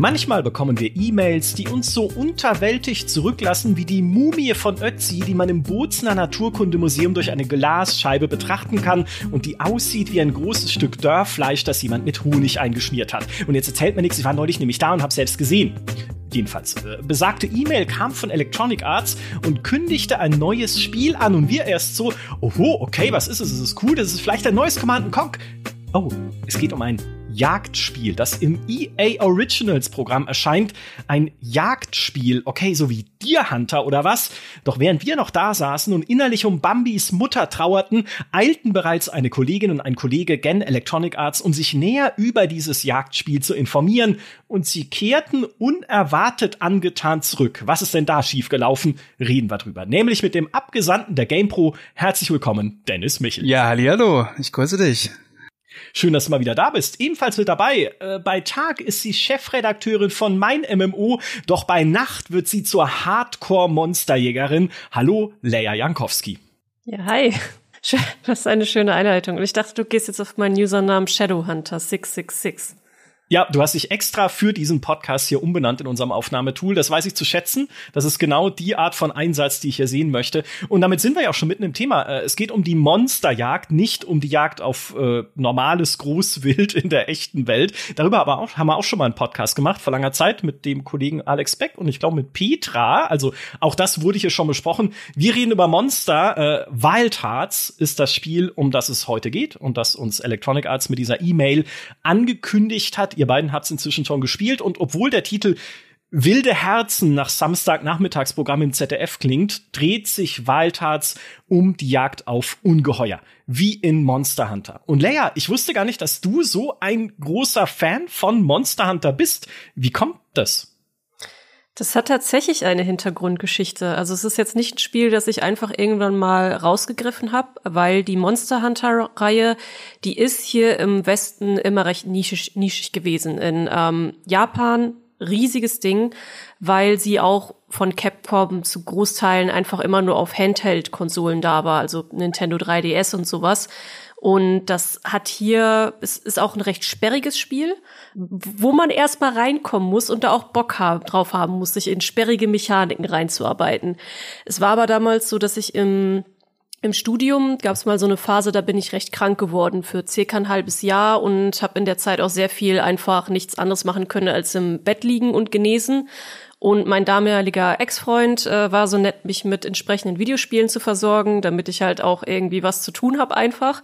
Manchmal bekommen wir E-Mails, die uns so unterwältigt zurücklassen wie die Mumie von Ötzi, die man im Bozner Naturkundemuseum durch eine Glasscheibe betrachten kann und die aussieht wie ein großes Stück Dörrfleisch, das jemand mit Honig eingeschmiert hat. Und jetzt erzählt mir nichts, ich war neulich nämlich da und habe selbst gesehen. Jedenfalls, äh, besagte E-Mail kam von Electronic Arts und kündigte ein neues Spiel an und wir erst so, oho, okay, was ist es? Ist es cool? Das ist vielleicht ein neues Command Conk. Oh, es geht um ein Jagdspiel, das im EA Originals Programm erscheint. Ein Jagdspiel, okay, so wie Deer Hunter oder was? Doch während wir noch da saßen und innerlich um Bambis Mutter trauerten, eilten bereits eine Kollegin und ein Kollege gen Electronic Arts, um sich näher über dieses Jagdspiel zu informieren. Und sie kehrten unerwartet angetan zurück. Was ist denn da schiefgelaufen? Reden wir drüber. Nämlich mit dem Abgesandten der GamePro. Herzlich willkommen, Dennis Michel. Ja, hallo, ich grüße dich. Schön, dass du mal wieder da bist. Ebenfalls mit dabei. Äh, bei Tag ist sie Chefredakteurin von Mein MMO, doch bei Nacht wird sie zur Hardcore-Monsterjägerin. Hallo, Leia Jankowski. Ja, hi. Das ist eine schöne Einleitung. Und ich dachte, du gehst jetzt auf meinen Usernamen Shadowhunter666. Ja, du hast dich extra für diesen Podcast hier umbenannt in unserem Aufnahmetool. Das weiß ich zu schätzen. Das ist genau die Art von Einsatz, die ich hier sehen möchte. Und damit sind wir ja auch schon mitten im Thema. Äh, es geht um die Monsterjagd, nicht um die Jagd auf äh, normales Großwild in der echten Welt. Darüber aber auch, haben wir auch schon mal einen Podcast gemacht vor langer Zeit mit dem Kollegen Alex Beck und ich glaube mit Petra. Also auch das wurde hier schon besprochen. Wir reden über Monster. Äh, Wild Hearts ist das Spiel, um das es heute geht und das uns Electronic Arts mit dieser E-Mail angekündigt hat Ihr beiden habt es inzwischen schon gespielt und obwohl der Titel Wilde Herzen nach Samstagnachmittagsprogramm im ZDF klingt, dreht sich Wild um die Jagd auf Ungeheuer, wie in Monster Hunter. Und Leia, ich wusste gar nicht, dass du so ein großer Fan von Monster Hunter bist. Wie kommt das? Das hat tatsächlich eine Hintergrundgeschichte. Also es ist jetzt nicht ein Spiel, das ich einfach irgendwann mal rausgegriffen habe, weil die Monster Hunter-Reihe, die ist hier im Westen immer recht nischig, nischig gewesen. In ähm, Japan riesiges Ding, weil sie auch von Capcom zu Großteilen einfach immer nur auf Handheld-Konsolen da war, also Nintendo 3DS und sowas. Und das hat hier, es ist auch ein recht sperriges Spiel, wo man erstmal reinkommen muss und da auch Bock haben, drauf haben muss, sich in sperrige Mechaniken reinzuarbeiten. Es war aber damals so, dass ich im im Studium gab es mal so eine Phase, da bin ich recht krank geworden für circa ein halbes Jahr und habe in der Zeit auch sehr viel einfach nichts anderes machen können als im Bett liegen und genesen. Und mein damaliger Ex-Freund äh, war so nett, mich mit entsprechenden Videospielen zu versorgen, damit ich halt auch irgendwie was zu tun habe einfach.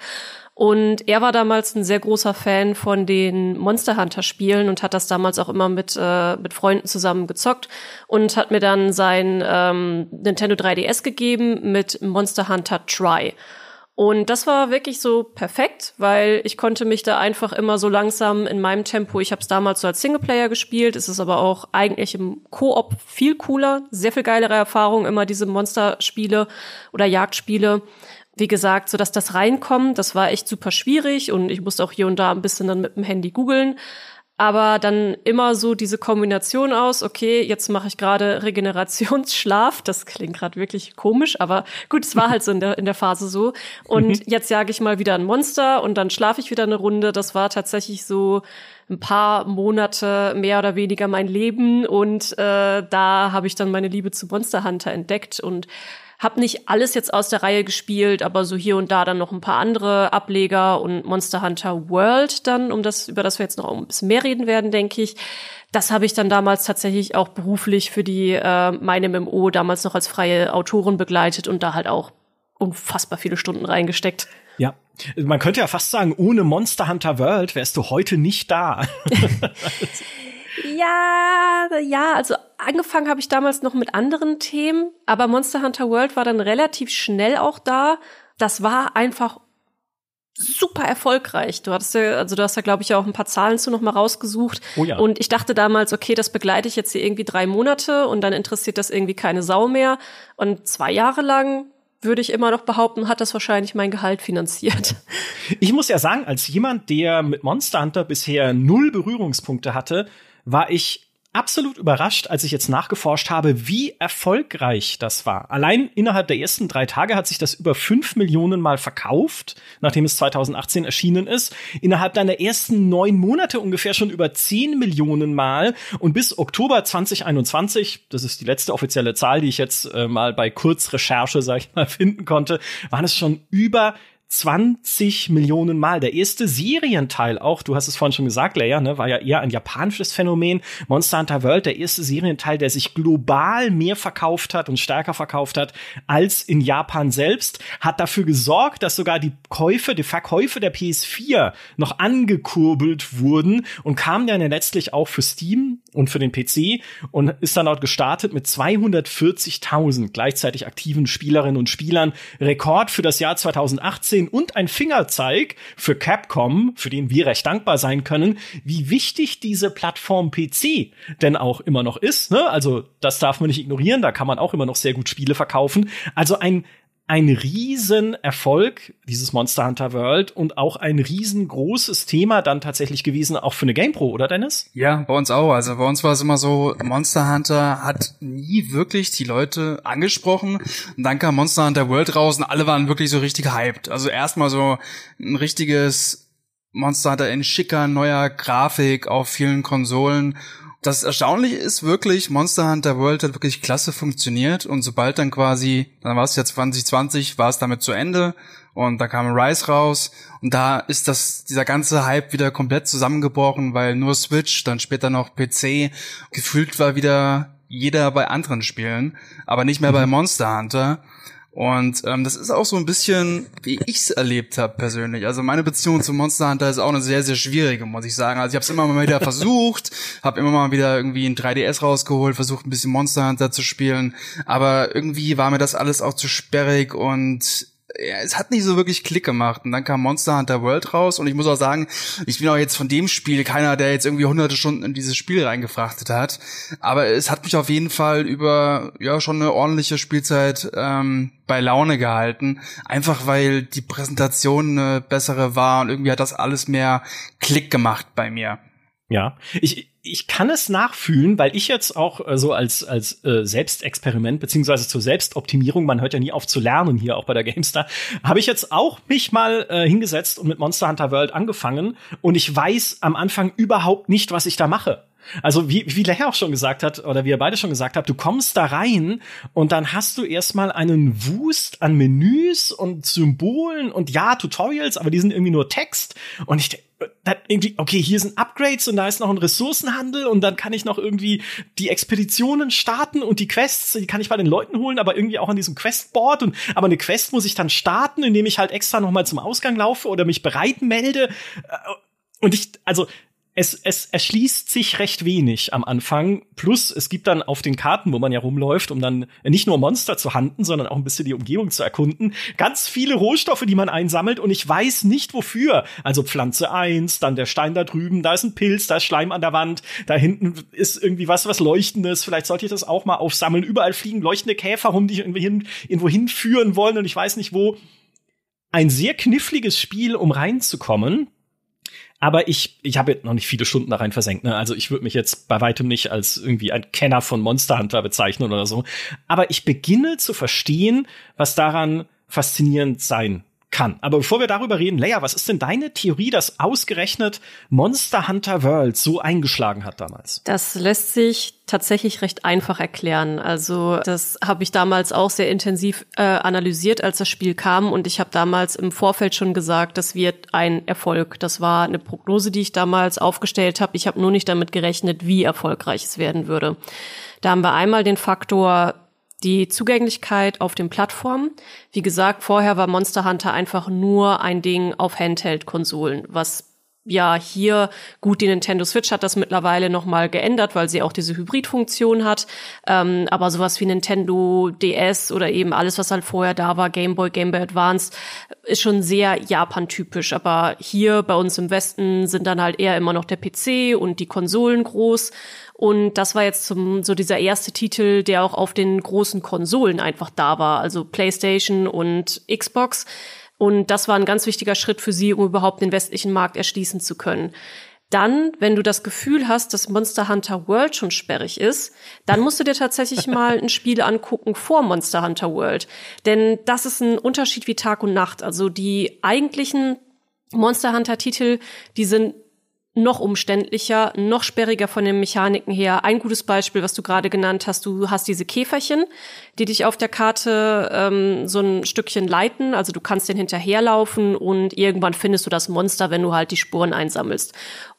Und er war damals ein sehr großer Fan von den Monster Hunter Spielen und hat das damals auch immer mit, äh, mit Freunden zusammen gezockt und hat mir dann sein ähm, Nintendo 3DS gegeben mit Monster Hunter Try. Und das war wirklich so perfekt, weil ich konnte mich da einfach immer so langsam in meinem Tempo, ich habe es damals so als Singleplayer gespielt, es ist aber auch eigentlich im Koop viel cooler, sehr viel geilere Erfahrung, immer diese Monsterspiele oder Jagdspiele. Wie gesagt, so dass das reinkommt, das war echt super schwierig und ich musste auch hier und da ein bisschen dann mit dem Handy googeln aber dann immer so diese Kombination aus, okay, jetzt mache ich gerade Regenerationsschlaf, das klingt gerade wirklich komisch, aber gut, es war halt so in der, in der Phase so. Und mhm. jetzt jage ich mal wieder ein Monster und dann schlafe ich wieder eine Runde. Das war tatsächlich so ein paar Monate mehr oder weniger mein Leben und äh, da habe ich dann meine Liebe zu Monster Hunter entdeckt und hab nicht alles jetzt aus der Reihe gespielt, aber so hier und da dann noch ein paar andere Ableger und Monster Hunter World dann, um das, über das wir jetzt noch ein bisschen mehr reden werden, denke ich. Das habe ich dann damals tatsächlich auch beruflich für die äh, meine MMO damals noch als freie Autorin begleitet und da halt auch unfassbar viele Stunden reingesteckt. Ja, man könnte ja fast sagen, ohne Monster Hunter World wärst du heute nicht da. Ja, ja, also angefangen habe ich damals noch mit anderen Themen, aber Monster Hunter World war dann relativ schnell auch da. Das war einfach super erfolgreich. Du hattest ja, also du hast ja, glaube ich, auch ein paar Zahlen zu noch mal rausgesucht. Oh ja. Und ich dachte damals, okay, das begleite ich jetzt hier irgendwie drei Monate und dann interessiert das irgendwie keine Sau mehr. Und zwei Jahre lang würde ich immer noch behaupten, hat das wahrscheinlich mein Gehalt finanziert. Ich muss ja sagen, als jemand, der mit Monster Hunter bisher null Berührungspunkte hatte, war ich absolut überrascht, als ich jetzt nachgeforscht habe, wie erfolgreich das war. Allein innerhalb der ersten drei Tage hat sich das über fünf Millionen Mal verkauft, nachdem es 2018 erschienen ist. Innerhalb deiner ersten neun Monate ungefähr schon über zehn Millionen Mal. Und bis Oktober 2021, das ist die letzte offizielle Zahl, die ich jetzt äh, mal bei Kurzrecherche, sag ich mal, finden konnte, waren es schon über 20 Millionen Mal. Der erste Serienteil auch, du hast es vorhin schon gesagt, Leia, ne, war ja eher ein japanisches Phänomen. Monster Hunter World, der erste Serienteil, der sich global mehr verkauft hat und stärker verkauft hat als in Japan selbst, hat dafür gesorgt, dass sogar die Käufe, die Verkäufe der PS4 noch angekurbelt wurden und kam dann letztlich auch für Steam und für den PC und ist dann dort gestartet mit 240.000 gleichzeitig aktiven Spielerinnen und Spielern. Rekord für das Jahr 2018 Fernsehen und ein Fingerzeig für Capcom, für den wir recht dankbar sein können, wie wichtig diese Plattform PC denn auch immer noch ist. Ne? Also das darf man nicht ignorieren, da kann man auch immer noch sehr gut Spiele verkaufen. Also ein ein Riesenerfolg, dieses Monster Hunter World, und auch ein riesengroßes Thema dann tatsächlich gewesen, auch für eine GamePro, oder Dennis? Ja, bei uns auch. Also bei uns war es immer so, Monster Hunter hat nie wirklich die Leute angesprochen. Und dann kam Monster Hunter World raus und alle waren wirklich so richtig hyped. Also erstmal so ein richtiges Monster Hunter in schicker, neuer Grafik auf vielen Konsolen das Erstaunliche ist wirklich, Monster Hunter World hat wirklich klasse funktioniert und sobald dann quasi, dann war es ja 2020, war es damit zu Ende und da kam Rise raus und da ist das, dieser ganze Hype wieder komplett zusammengebrochen, weil nur Switch, dann später noch PC, gefühlt war wieder jeder bei anderen Spielen, aber nicht mehr mhm. bei Monster Hunter. Und ähm, das ist auch so ein bisschen, wie ich's erlebt habe persönlich. Also meine Beziehung zu Monster Hunter ist auch eine sehr, sehr schwierige, muss ich sagen. Also ich habe es immer mal wieder versucht, habe immer mal wieder irgendwie ein 3DS rausgeholt, versucht ein bisschen Monster Hunter zu spielen, aber irgendwie war mir das alles auch zu sperrig und ja, es hat nicht so wirklich Klick gemacht. Und dann kam Monster Hunter World raus und ich muss auch sagen, ich bin auch jetzt von dem Spiel keiner, der jetzt irgendwie hunderte Stunden in dieses Spiel reingefrachtet hat. Aber es hat mich auf jeden Fall über ja schon eine ordentliche Spielzeit ähm, bei Laune gehalten. Einfach weil die Präsentation eine bessere war und irgendwie hat das alles mehr Klick gemacht bei mir. Ja, ich, ich kann es nachfühlen, weil ich jetzt auch äh, so als, als äh, Selbstexperiment beziehungsweise zur Selbstoptimierung, man hört ja nie auf zu lernen hier auch bei der GameStar, habe ich jetzt auch mich mal äh, hingesetzt und mit Monster Hunter World angefangen und ich weiß am Anfang überhaupt nicht, was ich da mache. Also wie, wie Leia auch schon gesagt hat, oder wie ihr beide schon gesagt habt, du kommst da rein und dann hast du erstmal einen Wust an Menüs und Symbolen und ja, Tutorials, aber die sind irgendwie nur Text. Und ich dann irgendwie, okay, hier sind Upgrades und da ist noch ein Ressourcenhandel und dann kann ich noch irgendwie die Expeditionen starten und die Quests, die kann ich bei den Leuten holen, aber irgendwie auch an diesem Questboard und aber eine Quest muss ich dann starten, indem ich halt extra noch mal zum Ausgang laufe oder mich bereit melde. Äh, und ich, also es, es erschließt sich recht wenig am Anfang. Plus, es gibt dann auf den Karten, wo man ja rumläuft, um dann nicht nur Monster zu handen, sondern auch ein bisschen die Umgebung zu erkunden, ganz viele Rohstoffe, die man einsammelt und ich weiß nicht wofür. Also Pflanze eins, dann der Stein da drüben, da ist ein Pilz, da ist Schleim an der Wand, da hinten ist irgendwie was, was Leuchtendes. Vielleicht sollte ich das auch mal aufsammeln. Überall fliegen leuchtende Käfer rum, die irgendwie hin, irgendwo hinführen wollen und ich weiß nicht wo. Ein sehr kniffliges Spiel, um reinzukommen aber ich, ich habe noch nicht viele Stunden da rein versenkt. Ne? Also ich würde mich jetzt bei weitem nicht als irgendwie ein Kenner von Monster Hunter bezeichnen oder so. Aber ich beginne zu verstehen, was daran faszinierend sein kann. Aber bevor wir darüber reden, Leia, was ist denn deine Theorie, dass ausgerechnet Monster Hunter World so eingeschlagen hat damals? Das lässt sich tatsächlich recht einfach erklären. Also das habe ich damals auch sehr intensiv äh, analysiert, als das Spiel kam. Und ich habe damals im Vorfeld schon gesagt, das wird ein Erfolg. Das war eine Prognose, die ich damals aufgestellt habe. Ich habe nur nicht damit gerechnet, wie erfolgreich es werden würde. Da haben wir einmal den Faktor die Zugänglichkeit auf den Plattformen. Wie gesagt, vorher war Monster Hunter einfach nur ein Ding auf Handheld-Konsolen, was ja hier gut die Nintendo Switch hat das mittlerweile noch mal geändert, weil sie auch diese Hybrid-Funktion hat. Ähm, aber sowas wie Nintendo DS oder eben alles, was halt vorher da war, Game Boy, Game Boy Advance, ist schon sehr Japan-typisch. Aber hier bei uns im Westen sind dann halt eher immer noch der PC und die Konsolen groß. Und das war jetzt zum, so dieser erste Titel, der auch auf den großen Konsolen einfach da war, also PlayStation und Xbox. Und das war ein ganz wichtiger Schritt für sie, um überhaupt den westlichen Markt erschließen zu können. Dann, wenn du das Gefühl hast, dass Monster Hunter World schon sperrig ist, dann musst du dir tatsächlich mal ein Spiel angucken vor Monster Hunter World. Denn das ist ein Unterschied wie Tag und Nacht. Also die eigentlichen Monster Hunter Titel, die sind noch umständlicher, noch sperriger von den Mechaniken her. Ein gutes Beispiel, was du gerade genannt hast, du hast diese Käferchen, die dich auf der Karte ähm, so ein Stückchen leiten. Also du kannst den hinterherlaufen und irgendwann findest du das Monster, wenn du halt die Spuren einsammelst.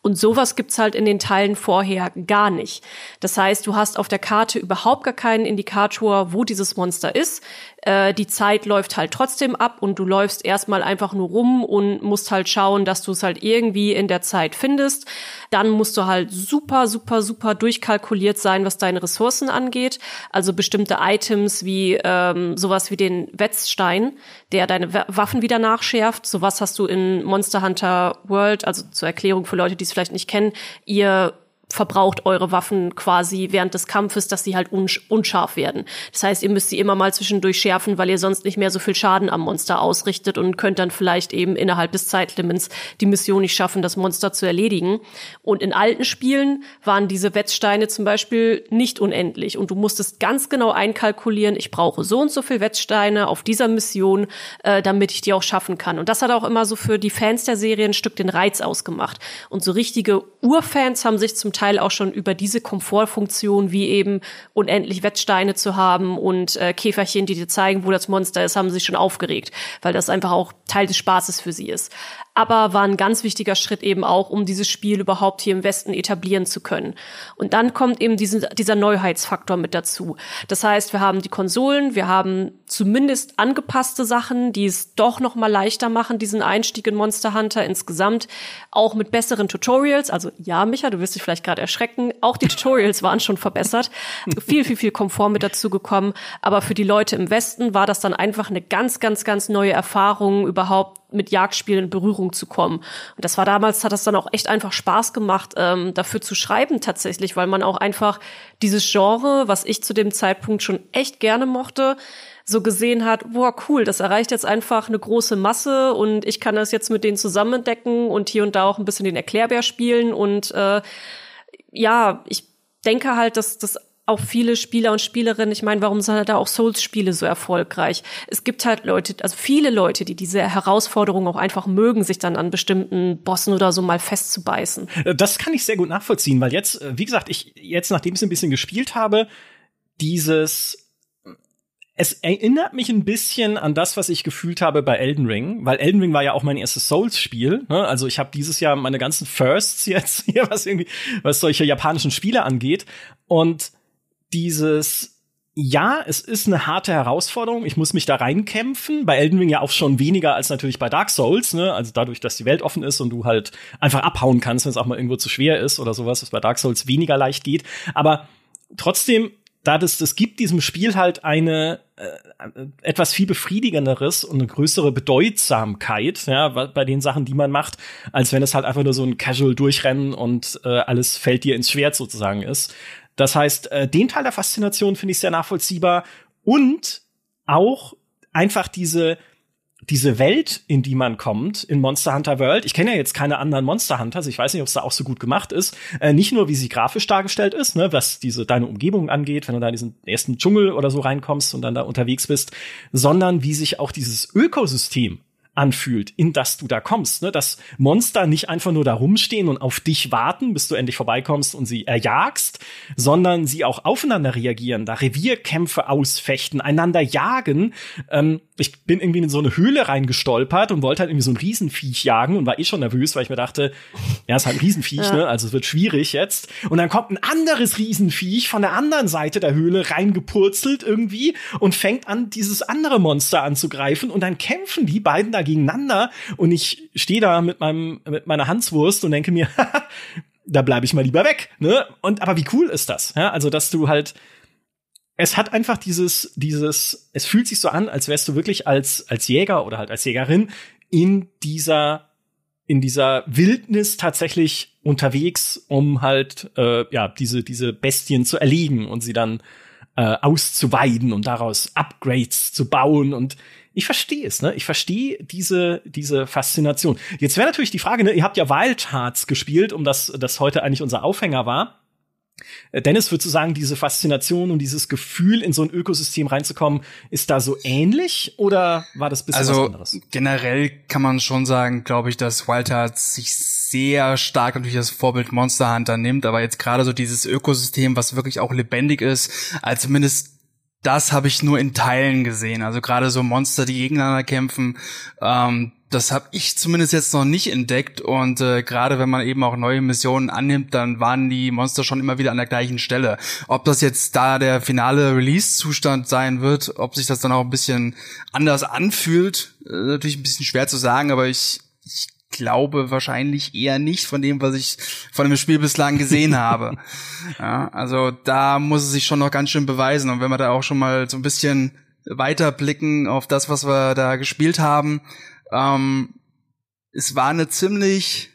Und sowas gibt's halt in den Teilen vorher gar nicht. Das heißt, du hast auf der Karte überhaupt gar keinen Indikator, wo dieses Monster ist. Äh, die Zeit läuft halt trotzdem ab und du läufst erstmal einfach nur rum und musst halt schauen, dass du es halt irgendwie in der Zeit findest. Dann musst du halt super, super, super durchkalkuliert sein, was deine Ressourcen angeht. Also bestimmte Items wie ähm, sowas wie den Wetzstein, der deine Waffen wieder nachschärft. Sowas hast du in Monster Hunter World, also zur Erklärung für Leute, die es vielleicht nicht kennen. Ihr verbraucht eure Waffen quasi während des Kampfes, dass sie halt unscharf werden. Das heißt, ihr müsst sie immer mal zwischendurch schärfen, weil ihr sonst nicht mehr so viel Schaden am Monster ausrichtet und könnt dann vielleicht eben innerhalb des Zeitlimits die Mission nicht schaffen, das Monster zu erledigen. Und in alten Spielen waren diese Wetzsteine zum Beispiel nicht unendlich und du musstest ganz genau einkalkulieren, ich brauche so und so viel Wetzsteine auf dieser Mission, äh, damit ich die auch schaffen kann. Und das hat auch immer so für die Fans der Serie ein Stück den Reiz ausgemacht. Und so richtige Urfans haben sich zum Teil auch schon über diese Komfortfunktion, wie eben unendlich Wettsteine zu haben und äh, Käferchen, die dir zeigen, wo das Monster ist, haben sich schon aufgeregt, weil das einfach auch Teil des Spaßes für sie ist aber war ein ganz wichtiger Schritt eben auch, um dieses Spiel überhaupt hier im Westen etablieren zu können. Und dann kommt eben diese, dieser Neuheitsfaktor mit dazu. Das heißt, wir haben die Konsolen, wir haben zumindest angepasste Sachen, die es doch noch mal leichter machen, diesen Einstieg in Monster Hunter insgesamt, auch mit besseren Tutorials. Also ja, Micha, du wirst dich vielleicht gerade erschrecken. Auch die Tutorials waren schon verbessert, viel, viel, viel Komfort mit dazu gekommen. Aber für die Leute im Westen war das dann einfach eine ganz, ganz, ganz neue Erfahrung, überhaupt mit Jagdspielen in Berührung zu kommen. Und das war damals, hat das dann auch echt einfach Spaß gemacht, ähm, dafür zu schreiben tatsächlich, weil man auch einfach dieses Genre, was ich zu dem Zeitpunkt schon echt gerne mochte, so gesehen hat, boah, cool, das erreicht jetzt einfach eine große Masse und ich kann das jetzt mit denen zusammen entdecken und hier und da auch ein bisschen den Erklärbär spielen und äh, ja, ich denke halt, dass das auch viele Spieler und Spielerinnen, ich meine, warum sind da auch Souls-Spiele so erfolgreich? Es gibt halt Leute, also viele Leute, die diese Herausforderung auch einfach mögen, sich dann an bestimmten Bossen oder so mal festzubeißen. Äh, das kann ich sehr gut nachvollziehen, weil jetzt, äh, wie gesagt, ich jetzt, nachdem ich es ein bisschen gespielt habe, dieses es erinnert mich ein bisschen an das, was ich gefühlt habe bei Elden Ring, weil Elden Ring war ja auch mein erstes Souls-Spiel. Ne? Also ich habe dieses Jahr meine ganzen Firsts jetzt hier, was irgendwie, was solche japanischen Spiele angeht. Und dieses ja, es ist eine harte Herausforderung. Ich muss mich da reinkämpfen. Bei Elden Ring ja auch schon weniger als natürlich bei Dark Souls, ne? Also dadurch, dass die Welt offen ist und du halt einfach abhauen kannst, wenn es auch mal irgendwo zu schwer ist oder sowas, was bei Dark Souls weniger leicht geht. Aber trotzdem, da das, das gibt diesem Spiel halt eine äh, etwas viel befriedigenderes und eine größere Bedeutsamkeit, ja, bei den Sachen, die man macht, als wenn es halt einfach nur so ein Casual Durchrennen und äh, alles fällt dir ins Schwert sozusagen ist. Das heißt, äh, den Teil der Faszination finde ich sehr nachvollziehbar und auch einfach diese diese Welt, in die man kommt in Monster Hunter World. Ich kenne ja jetzt keine anderen Monster Hunters. Ich weiß nicht, ob es da auch so gut gemacht ist. Äh, nicht nur, wie sie grafisch dargestellt ist, ne, was diese deine Umgebung angeht, wenn du da in diesen ersten Dschungel oder so reinkommst und dann da unterwegs bist, sondern wie sich auch dieses Ökosystem anfühlt, in das du da kommst. Ne? Dass Monster nicht einfach nur da rumstehen und auf dich warten, bis du endlich vorbeikommst und sie erjagst, sondern sie auch aufeinander reagieren, da Revierkämpfe ausfechten, einander jagen. Ähm, ich bin irgendwie in so eine Höhle reingestolpert und wollte halt irgendwie so ein Riesenviech jagen und war eh schon nervös, weil ich mir dachte, ja, ist halt ein Riesenviech, ja. ne? Also es wird schwierig jetzt. Und dann kommt ein anderes Riesenviech von der anderen Seite der Höhle reingepurzelt irgendwie und fängt an, dieses andere Monster anzugreifen und dann kämpfen die beiden da gegeneinander und ich stehe da mit meinem mit meiner Hanswurst und denke mir, da bleibe ich mal lieber weg, ne? Und aber wie cool ist das? Ja, also dass du halt es hat einfach dieses dieses es fühlt sich so an, als wärst du wirklich als als Jäger oder halt als Jägerin in dieser in dieser Wildnis tatsächlich unterwegs, um halt äh, ja diese diese Bestien zu erlegen und sie dann äh, auszuweiden und daraus Upgrades zu bauen und ich verstehe es, ne? Ich verstehe diese, diese Faszination. Jetzt wäre natürlich die Frage, ne? Ihr habt ja Wild Hearts gespielt, um das, das heute eigentlich unser Aufhänger war. Äh, Dennis, würdest du sagen, diese Faszination und dieses Gefühl, in so ein Ökosystem reinzukommen, ist da so ähnlich oder war das bisschen also, was anderes? Generell kann man schon sagen, glaube ich, dass Wild Hearts sich sehr stark natürlich das Vorbild Monster Hunter nimmt, aber jetzt gerade so dieses Ökosystem, was wirklich auch lebendig ist, als zumindest das habe ich nur in Teilen gesehen. Also gerade so Monster, die gegeneinander kämpfen, ähm, das habe ich zumindest jetzt noch nicht entdeckt. Und äh, gerade wenn man eben auch neue Missionen annimmt, dann waren die Monster schon immer wieder an der gleichen Stelle. Ob das jetzt da der finale Release-Zustand sein wird, ob sich das dann auch ein bisschen anders anfühlt, äh, natürlich ein bisschen schwer zu sagen, aber ich, ich glaube wahrscheinlich eher nicht von dem, was ich von dem Spiel bislang gesehen habe. Ja, also da muss es sich schon noch ganz schön beweisen. Und wenn wir da auch schon mal so ein bisschen weiter blicken auf das, was wir da gespielt haben, ähm, es war eine ziemlich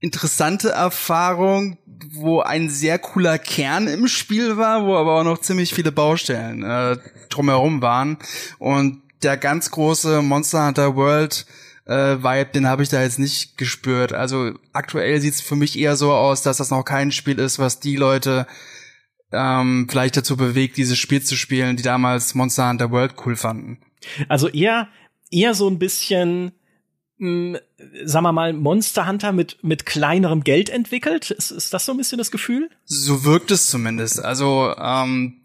interessante Erfahrung, wo ein sehr cooler Kern im Spiel war, wo aber auch noch ziemlich viele Baustellen äh, drumherum waren. Und der ganz große Monster Hunter World äh, Vibe, den habe ich da jetzt nicht gespürt. Also aktuell sieht es für mich eher so aus, dass das noch kein Spiel ist, was die Leute ähm, vielleicht dazu bewegt, dieses Spiel zu spielen, die damals Monster Hunter World cool fanden. Also eher eher so ein bisschen mh, sagen wir mal, Monster Hunter mit, mit kleinerem Geld entwickelt? Ist, ist das so ein bisschen das Gefühl? So wirkt es zumindest. Also ähm,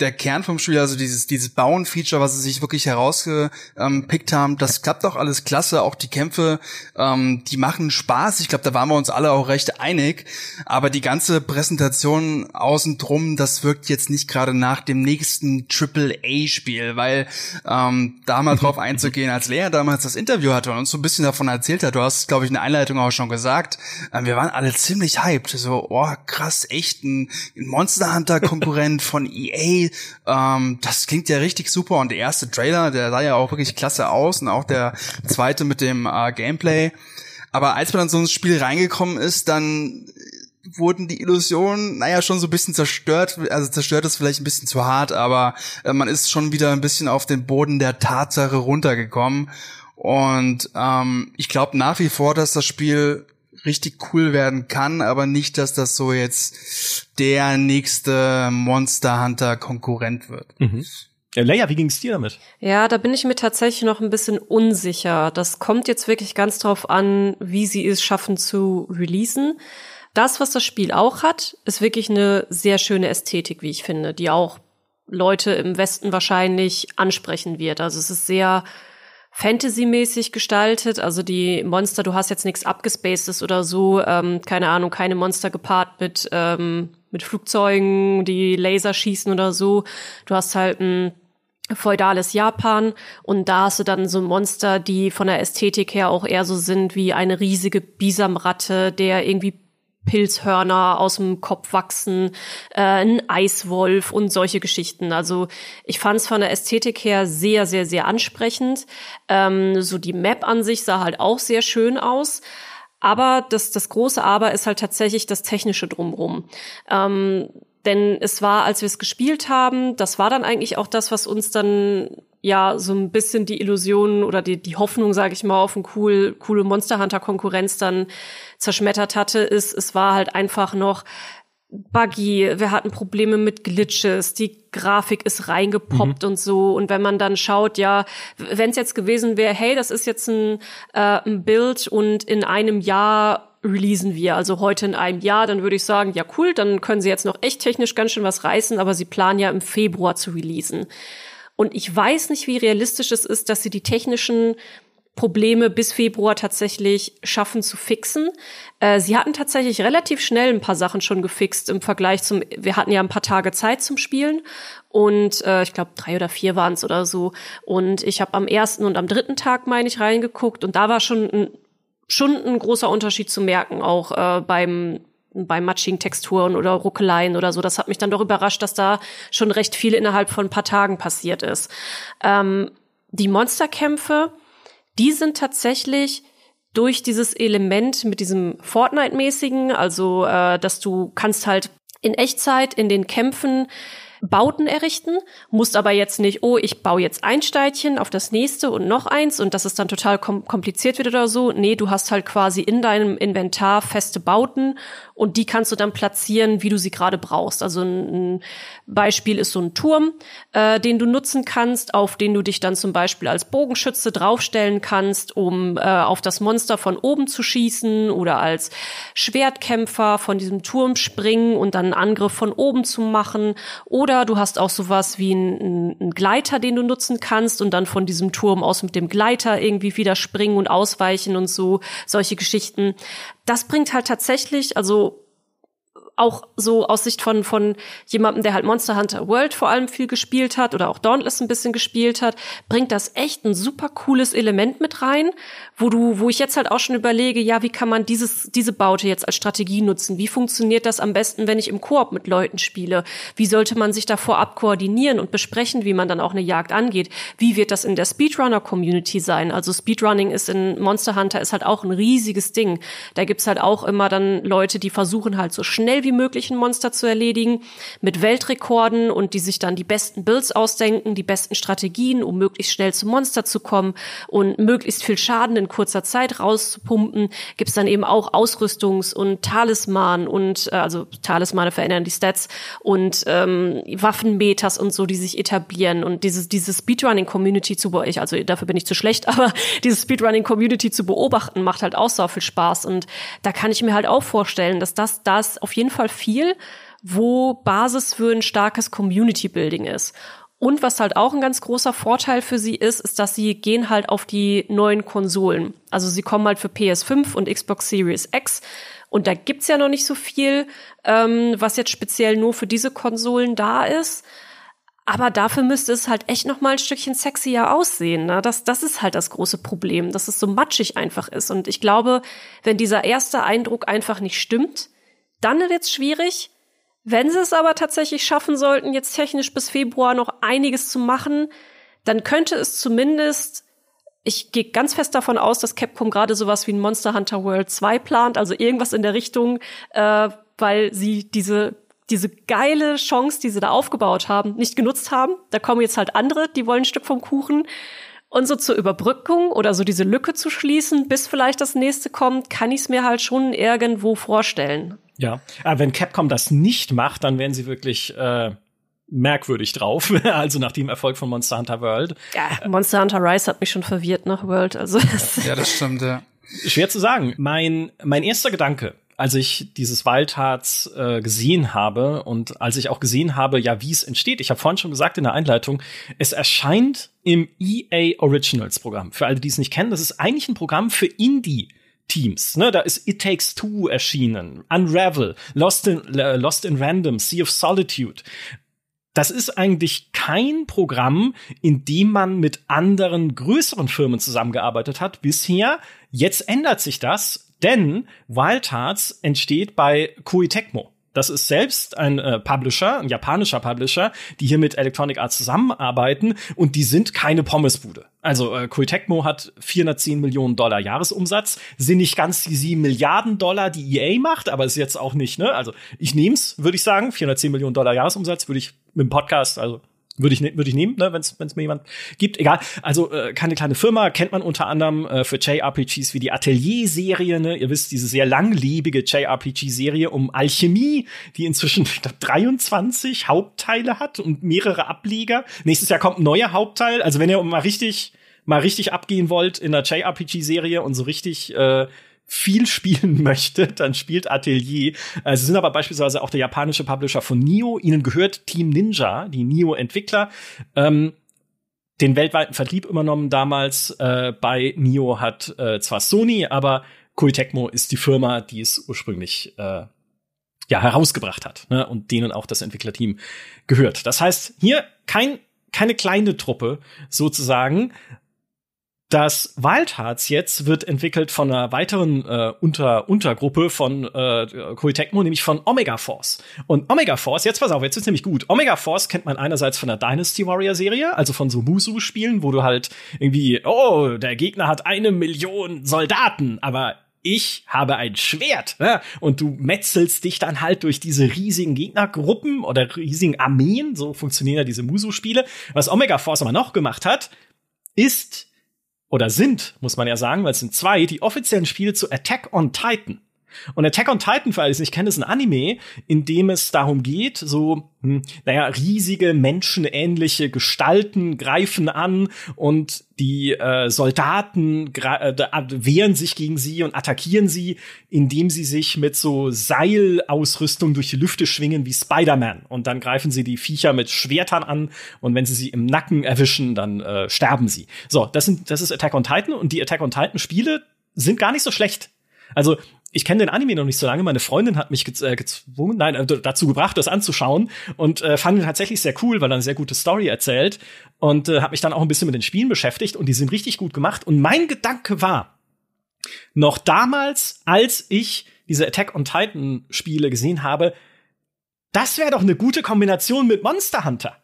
der Kern vom Spiel, also dieses, dieses Bauen-Feature, was sie sich wirklich herausgepickt haben, das klappt auch alles klasse. Auch die Kämpfe, ähm, die machen Spaß. Ich glaube, da waren wir uns alle auch recht einig. Aber die ganze Präsentation außen drum, das wirkt jetzt nicht gerade nach dem nächsten Triple-A-Spiel, weil ähm, da mal drauf einzugehen, als Lea damals das Interview hatte und uns so ein bisschen davon erzählt hat, du hast, glaube ich, in der Einleitung auch schon gesagt, äh, wir waren alle ziemlich hyped. So, oh, krass, echt ein Monster Hunter-Konkurrent von EA ähm, das klingt ja richtig super und der erste Trailer, der sah ja auch wirklich klasse aus und auch der zweite mit dem äh, Gameplay. Aber als man dann so ins Spiel reingekommen ist, dann wurden die Illusionen, naja, schon so ein bisschen zerstört. Also zerstört ist vielleicht ein bisschen zu hart, aber äh, man ist schon wieder ein bisschen auf den Boden der Tatsache runtergekommen. Und ähm, ich glaube nach wie vor, dass das Spiel richtig cool werden kann, aber nicht, dass das so jetzt der nächste Monster Hunter Konkurrent wird. Mhm. Leia, wie ging's dir damit? Ja, da bin ich mir tatsächlich noch ein bisschen unsicher. Das kommt jetzt wirklich ganz drauf an, wie sie es schaffen zu releasen. Das, was das Spiel auch hat, ist wirklich eine sehr schöne Ästhetik, wie ich finde, die auch Leute im Westen wahrscheinlich ansprechen wird. Also es ist sehr Fantasy-mäßig gestaltet. Also die Monster, du hast jetzt nichts abgespacedes oder so, ähm, keine Ahnung, keine Monster gepaart mit ähm, mit Flugzeugen, die Laser schießen oder so. Du hast halt ein feudales Japan und da hast du dann so Monster, die von der Ästhetik her auch eher so sind wie eine riesige Bisamratte, der irgendwie Pilzhörner aus dem Kopf wachsen, äh, ein Eiswolf und solche Geschichten. Also ich fand es von der Ästhetik her sehr, sehr, sehr ansprechend. Ähm, so die Map an sich sah halt auch sehr schön aus. Aber das, das große Aber ist halt tatsächlich das Technische drumrum. Ähm, denn es war, als wir es gespielt haben, das war dann eigentlich auch das, was uns dann ja so ein bisschen die Illusion oder die, die Hoffnung, sage ich mal, auf eine cool, coole Monster Hunter Konkurrenz dann zerschmettert hatte, ist, es war halt einfach noch buggy, wir hatten Probleme mit Glitches, die Grafik ist reingepoppt mhm. und so. Und wenn man dann schaut, ja, wenn es jetzt gewesen wäre, hey, das ist jetzt ein, äh, ein Bild und in einem Jahr releasen wir, also heute in einem Jahr, dann würde ich sagen, ja cool, dann können sie jetzt noch echt technisch ganz schön was reißen, aber sie planen ja im Februar zu releasen. Und ich weiß nicht, wie realistisch es ist, dass sie die technischen Probleme bis Februar tatsächlich schaffen zu fixen. Äh, sie hatten tatsächlich relativ schnell ein paar Sachen schon gefixt im Vergleich zum, wir hatten ja ein paar Tage Zeit zum Spielen und äh, ich glaube drei oder vier waren es oder so. Und ich habe am ersten und am dritten Tag, meine ich, reingeguckt und da war schon ein, schon ein großer Unterschied zu merken, auch äh, beim bei matchigen Texturen oder Ruckeleien oder so. Das hat mich dann doch überrascht, dass da schon recht viel innerhalb von ein paar Tagen passiert ist. Ähm, die Monsterkämpfe, die sind tatsächlich durch dieses Element mit diesem Fortnite-mäßigen, also äh, dass du kannst halt in Echtzeit in den Kämpfen Bauten errichten, musst aber jetzt nicht, oh, ich baue jetzt ein Steinchen auf das nächste und noch eins und dass es dann total kom kompliziert wird oder so. Nee, du hast halt quasi in deinem Inventar feste Bauten und die kannst du dann platzieren, wie du sie gerade brauchst. Also ein, Beispiel ist so ein Turm, äh, den du nutzen kannst, auf den du dich dann zum Beispiel als Bogenschütze draufstellen kannst, um äh, auf das Monster von oben zu schießen oder als Schwertkämpfer von diesem Turm springen und dann einen Angriff von oben zu machen. Oder du hast auch sowas wie einen, einen Gleiter, den du nutzen kannst und dann von diesem Turm aus mit dem Gleiter irgendwie wieder springen und ausweichen und so solche Geschichten das bringt halt tatsächlich, also auch so aus Sicht von, von jemandem, der halt Monster Hunter World vor allem viel gespielt hat oder auch Dauntless ein bisschen gespielt hat, bringt das echt ein super cooles Element mit rein, wo du, wo ich jetzt halt auch schon überlege, ja, wie kann man dieses, diese Baute jetzt als Strategie nutzen? Wie funktioniert das am besten, wenn ich im Koop mit Leuten spiele? Wie sollte man sich da vorab koordinieren und besprechen, wie man dann auch eine Jagd angeht? Wie wird das in der Speedrunner-Community sein? Also Speedrunning ist in Monster Hunter ist halt auch ein riesiges Ding. Da gibt's halt auch immer dann Leute, die versuchen halt so schnell wie möglich ein Monster zu erledigen, mit Weltrekorden und die sich dann die besten Builds ausdenken, die besten Strategien, um möglichst schnell zum Monster zu kommen und möglichst viel Schaden in kurzer Zeit rauszupumpen, gibt es dann eben auch Ausrüstungs- und Talisman und äh, also Talismane verändern die Stats und ähm, Waffenmetas und so, die sich etablieren. Und dieses diese Speedrunning-Community zu ich also dafür bin ich zu schlecht, aber diese Speedrunning-Community zu beobachten macht halt auch so viel Spaß. Und da kann ich mir halt auch vorstellen, dass das das auf jeden Fall viel, wo Basis für ein starkes Community-Building ist. Und was halt auch ein ganz großer Vorteil für sie ist, ist, dass sie gehen halt auf die neuen Konsolen. Also sie kommen halt für PS5 und Xbox Series X. Und da gibt's ja noch nicht so viel, ähm, was jetzt speziell nur für diese Konsolen da ist. Aber dafür müsste es halt echt noch mal ein Stückchen sexier aussehen. Ne? Das, das ist halt das große Problem, dass es so matschig einfach ist. Und ich glaube, wenn dieser erste Eindruck einfach nicht stimmt, dann wird's schwierig. Wenn sie es aber tatsächlich schaffen sollten, jetzt technisch bis Februar noch einiges zu machen, dann könnte es zumindest, ich gehe ganz fest davon aus, dass Capcom gerade sowas wie ein Monster Hunter World 2 plant, also irgendwas in der Richtung, äh, weil sie diese diese geile Chance, die sie da aufgebaut haben, nicht genutzt haben. Da kommen jetzt halt andere, die wollen ein Stück vom Kuchen. Und so zur Überbrückung oder so diese Lücke zu schließen, bis vielleicht das nächste kommt, kann ich es mir halt schon irgendwo vorstellen. Ja, aber wenn Capcom das nicht macht, dann wären sie wirklich äh, merkwürdig drauf. also nach dem Erfolg von Monster Hunter World. Ja, Monster Hunter Rise hat mich schon verwirrt nach World. Also ja, das stimmt. Ja. Schwer zu sagen. Mein mein erster Gedanke, als ich dieses Wildharz äh, gesehen habe und als ich auch gesehen habe, ja, wie es entsteht. Ich habe vorhin schon gesagt in der Einleitung, es erscheint im EA Originals Programm. Für alle, die es nicht kennen, das ist eigentlich ein Programm für Indie Teams. Ne? Da ist It Takes Two erschienen, Unravel, Lost in, äh, Lost in Random, Sea of Solitude. Das ist eigentlich kein Programm, in dem man mit anderen größeren Firmen zusammengearbeitet hat bisher. Jetzt ändert sich das, denn Wild Hearts entsteht bei Koei Tecmo. Das ist selbst ein äh, Publisher, ein japanischer Publisher, die hier mit Electronic Arts zusammenarbeiten und die sind keine Pommesbude. Also äh, Koei Tecmo hat 410 Millionen Dollar Jahresumsatz, sind nicht ganz die 7 Milliarden Dollar, die EA macht, aber ist jetzt auch nicht, ne? Also ich nehm's, würde ich sagen, 410 Millionen Dollar Jahresumsatz würde ich mit dem Podcast, also würde ich, ne, würde ich nehmen, ne, wenn es mir jemand gibt. Egal. Also äh, keine kleine Firma, kennt man unter anderem äh, für JRPGs wie die Atelier-Serie. Ne? Ihr wisst, diese sehr langlebige JRPG-Serie um Alchemie, die inzwischen, ich glaub, 23 Hauptteile hat und mehrere Ableger. Nächstes Jahr kommt ein neuer Hauptteil. Also wenn ihr mal richtig mal richtig abgehen wollt in der JRPG-Serie und so richtig äh, viel spielen möchte, dann spielt Atelier. Äh, sie sind aber beispielsweise auch der japanische Publisher von Nio. Ihnen gehört Team Ninja, die Nio-Entwickler. Ähm, den weltweiten Vertrieb übernommen damals. Äh, bei Nio hat äh, zwar Sony, aber Koei ist die Firma, die es ursprünglich äh, ja herausgebracht hat ne? und denen auch das Entwicklerteam gehört. Das heißt, hier kein keine kleine Truppe sozusagen, das Wild Hearts jetzt wird entwickelt von einer weiteren äh, Unter Untergruppe von äh, Koei Tecmo, nämlich von Omega Force. Und Omega Force, jetzt pass auf, jetzt ist nämlich gut. Omega Force kennt man einerseits von der Dynasty Warrior Serie, also von so Musu-Spielen, wo du halt irgendwie, oh, der Gegner hat eine Million Soldaten, aber ich habe ein Schwert. Ne? Und du metzelst dich dann halt durch diese riesigen Gegnergruppen oder riesigen Armeen. So funktionieren ja diese Musu-Spiele. Was Omega Force aber noch gemacht hat, ist oder sind, muss man ja sagen, weil es sind zwei, die offiziellen Spiele zu Attack on Titan. Und Attack on Titan, für alle, die es nicht kennen, ist ein Anime, in dem es darum geht, so, hm, naja, riesige menschenähnliche Gestalten greifen an und die äh, Soldaten äh, wehren sich gegen sie und attackieren sie, indem sie sich mit so Seilausrüstung durch die Lüfte schwingen wie Spider-Man. Und dann greifen sie die Viecher mit Schwertern an und wenn sie sie im Nacken erwischen, dann äh, sterben sie. So, das, sind, das ist Attack on Titan und die Attack on Titan Spiele sind gar nicht so schlecht. Also ich kenne den Anime noch nicht so lange. Meine Freundin hat mich äh, gezwungen, nein, äh, dazu gebracht, das anzuschauen und äh, fand ihn tatsächlich sehr cool, weil er eine sehr gute Story erzählt und äh, habe mich dann auch ein bisschen mit den Spielen beschäftigt und die sind richtig gut gemacht. Und mein Gedanke war, noch damals, als ich diese Attack on Titan Spiele gesehen habe, das wäre doch eine gute Kombination mit Monster Hunter.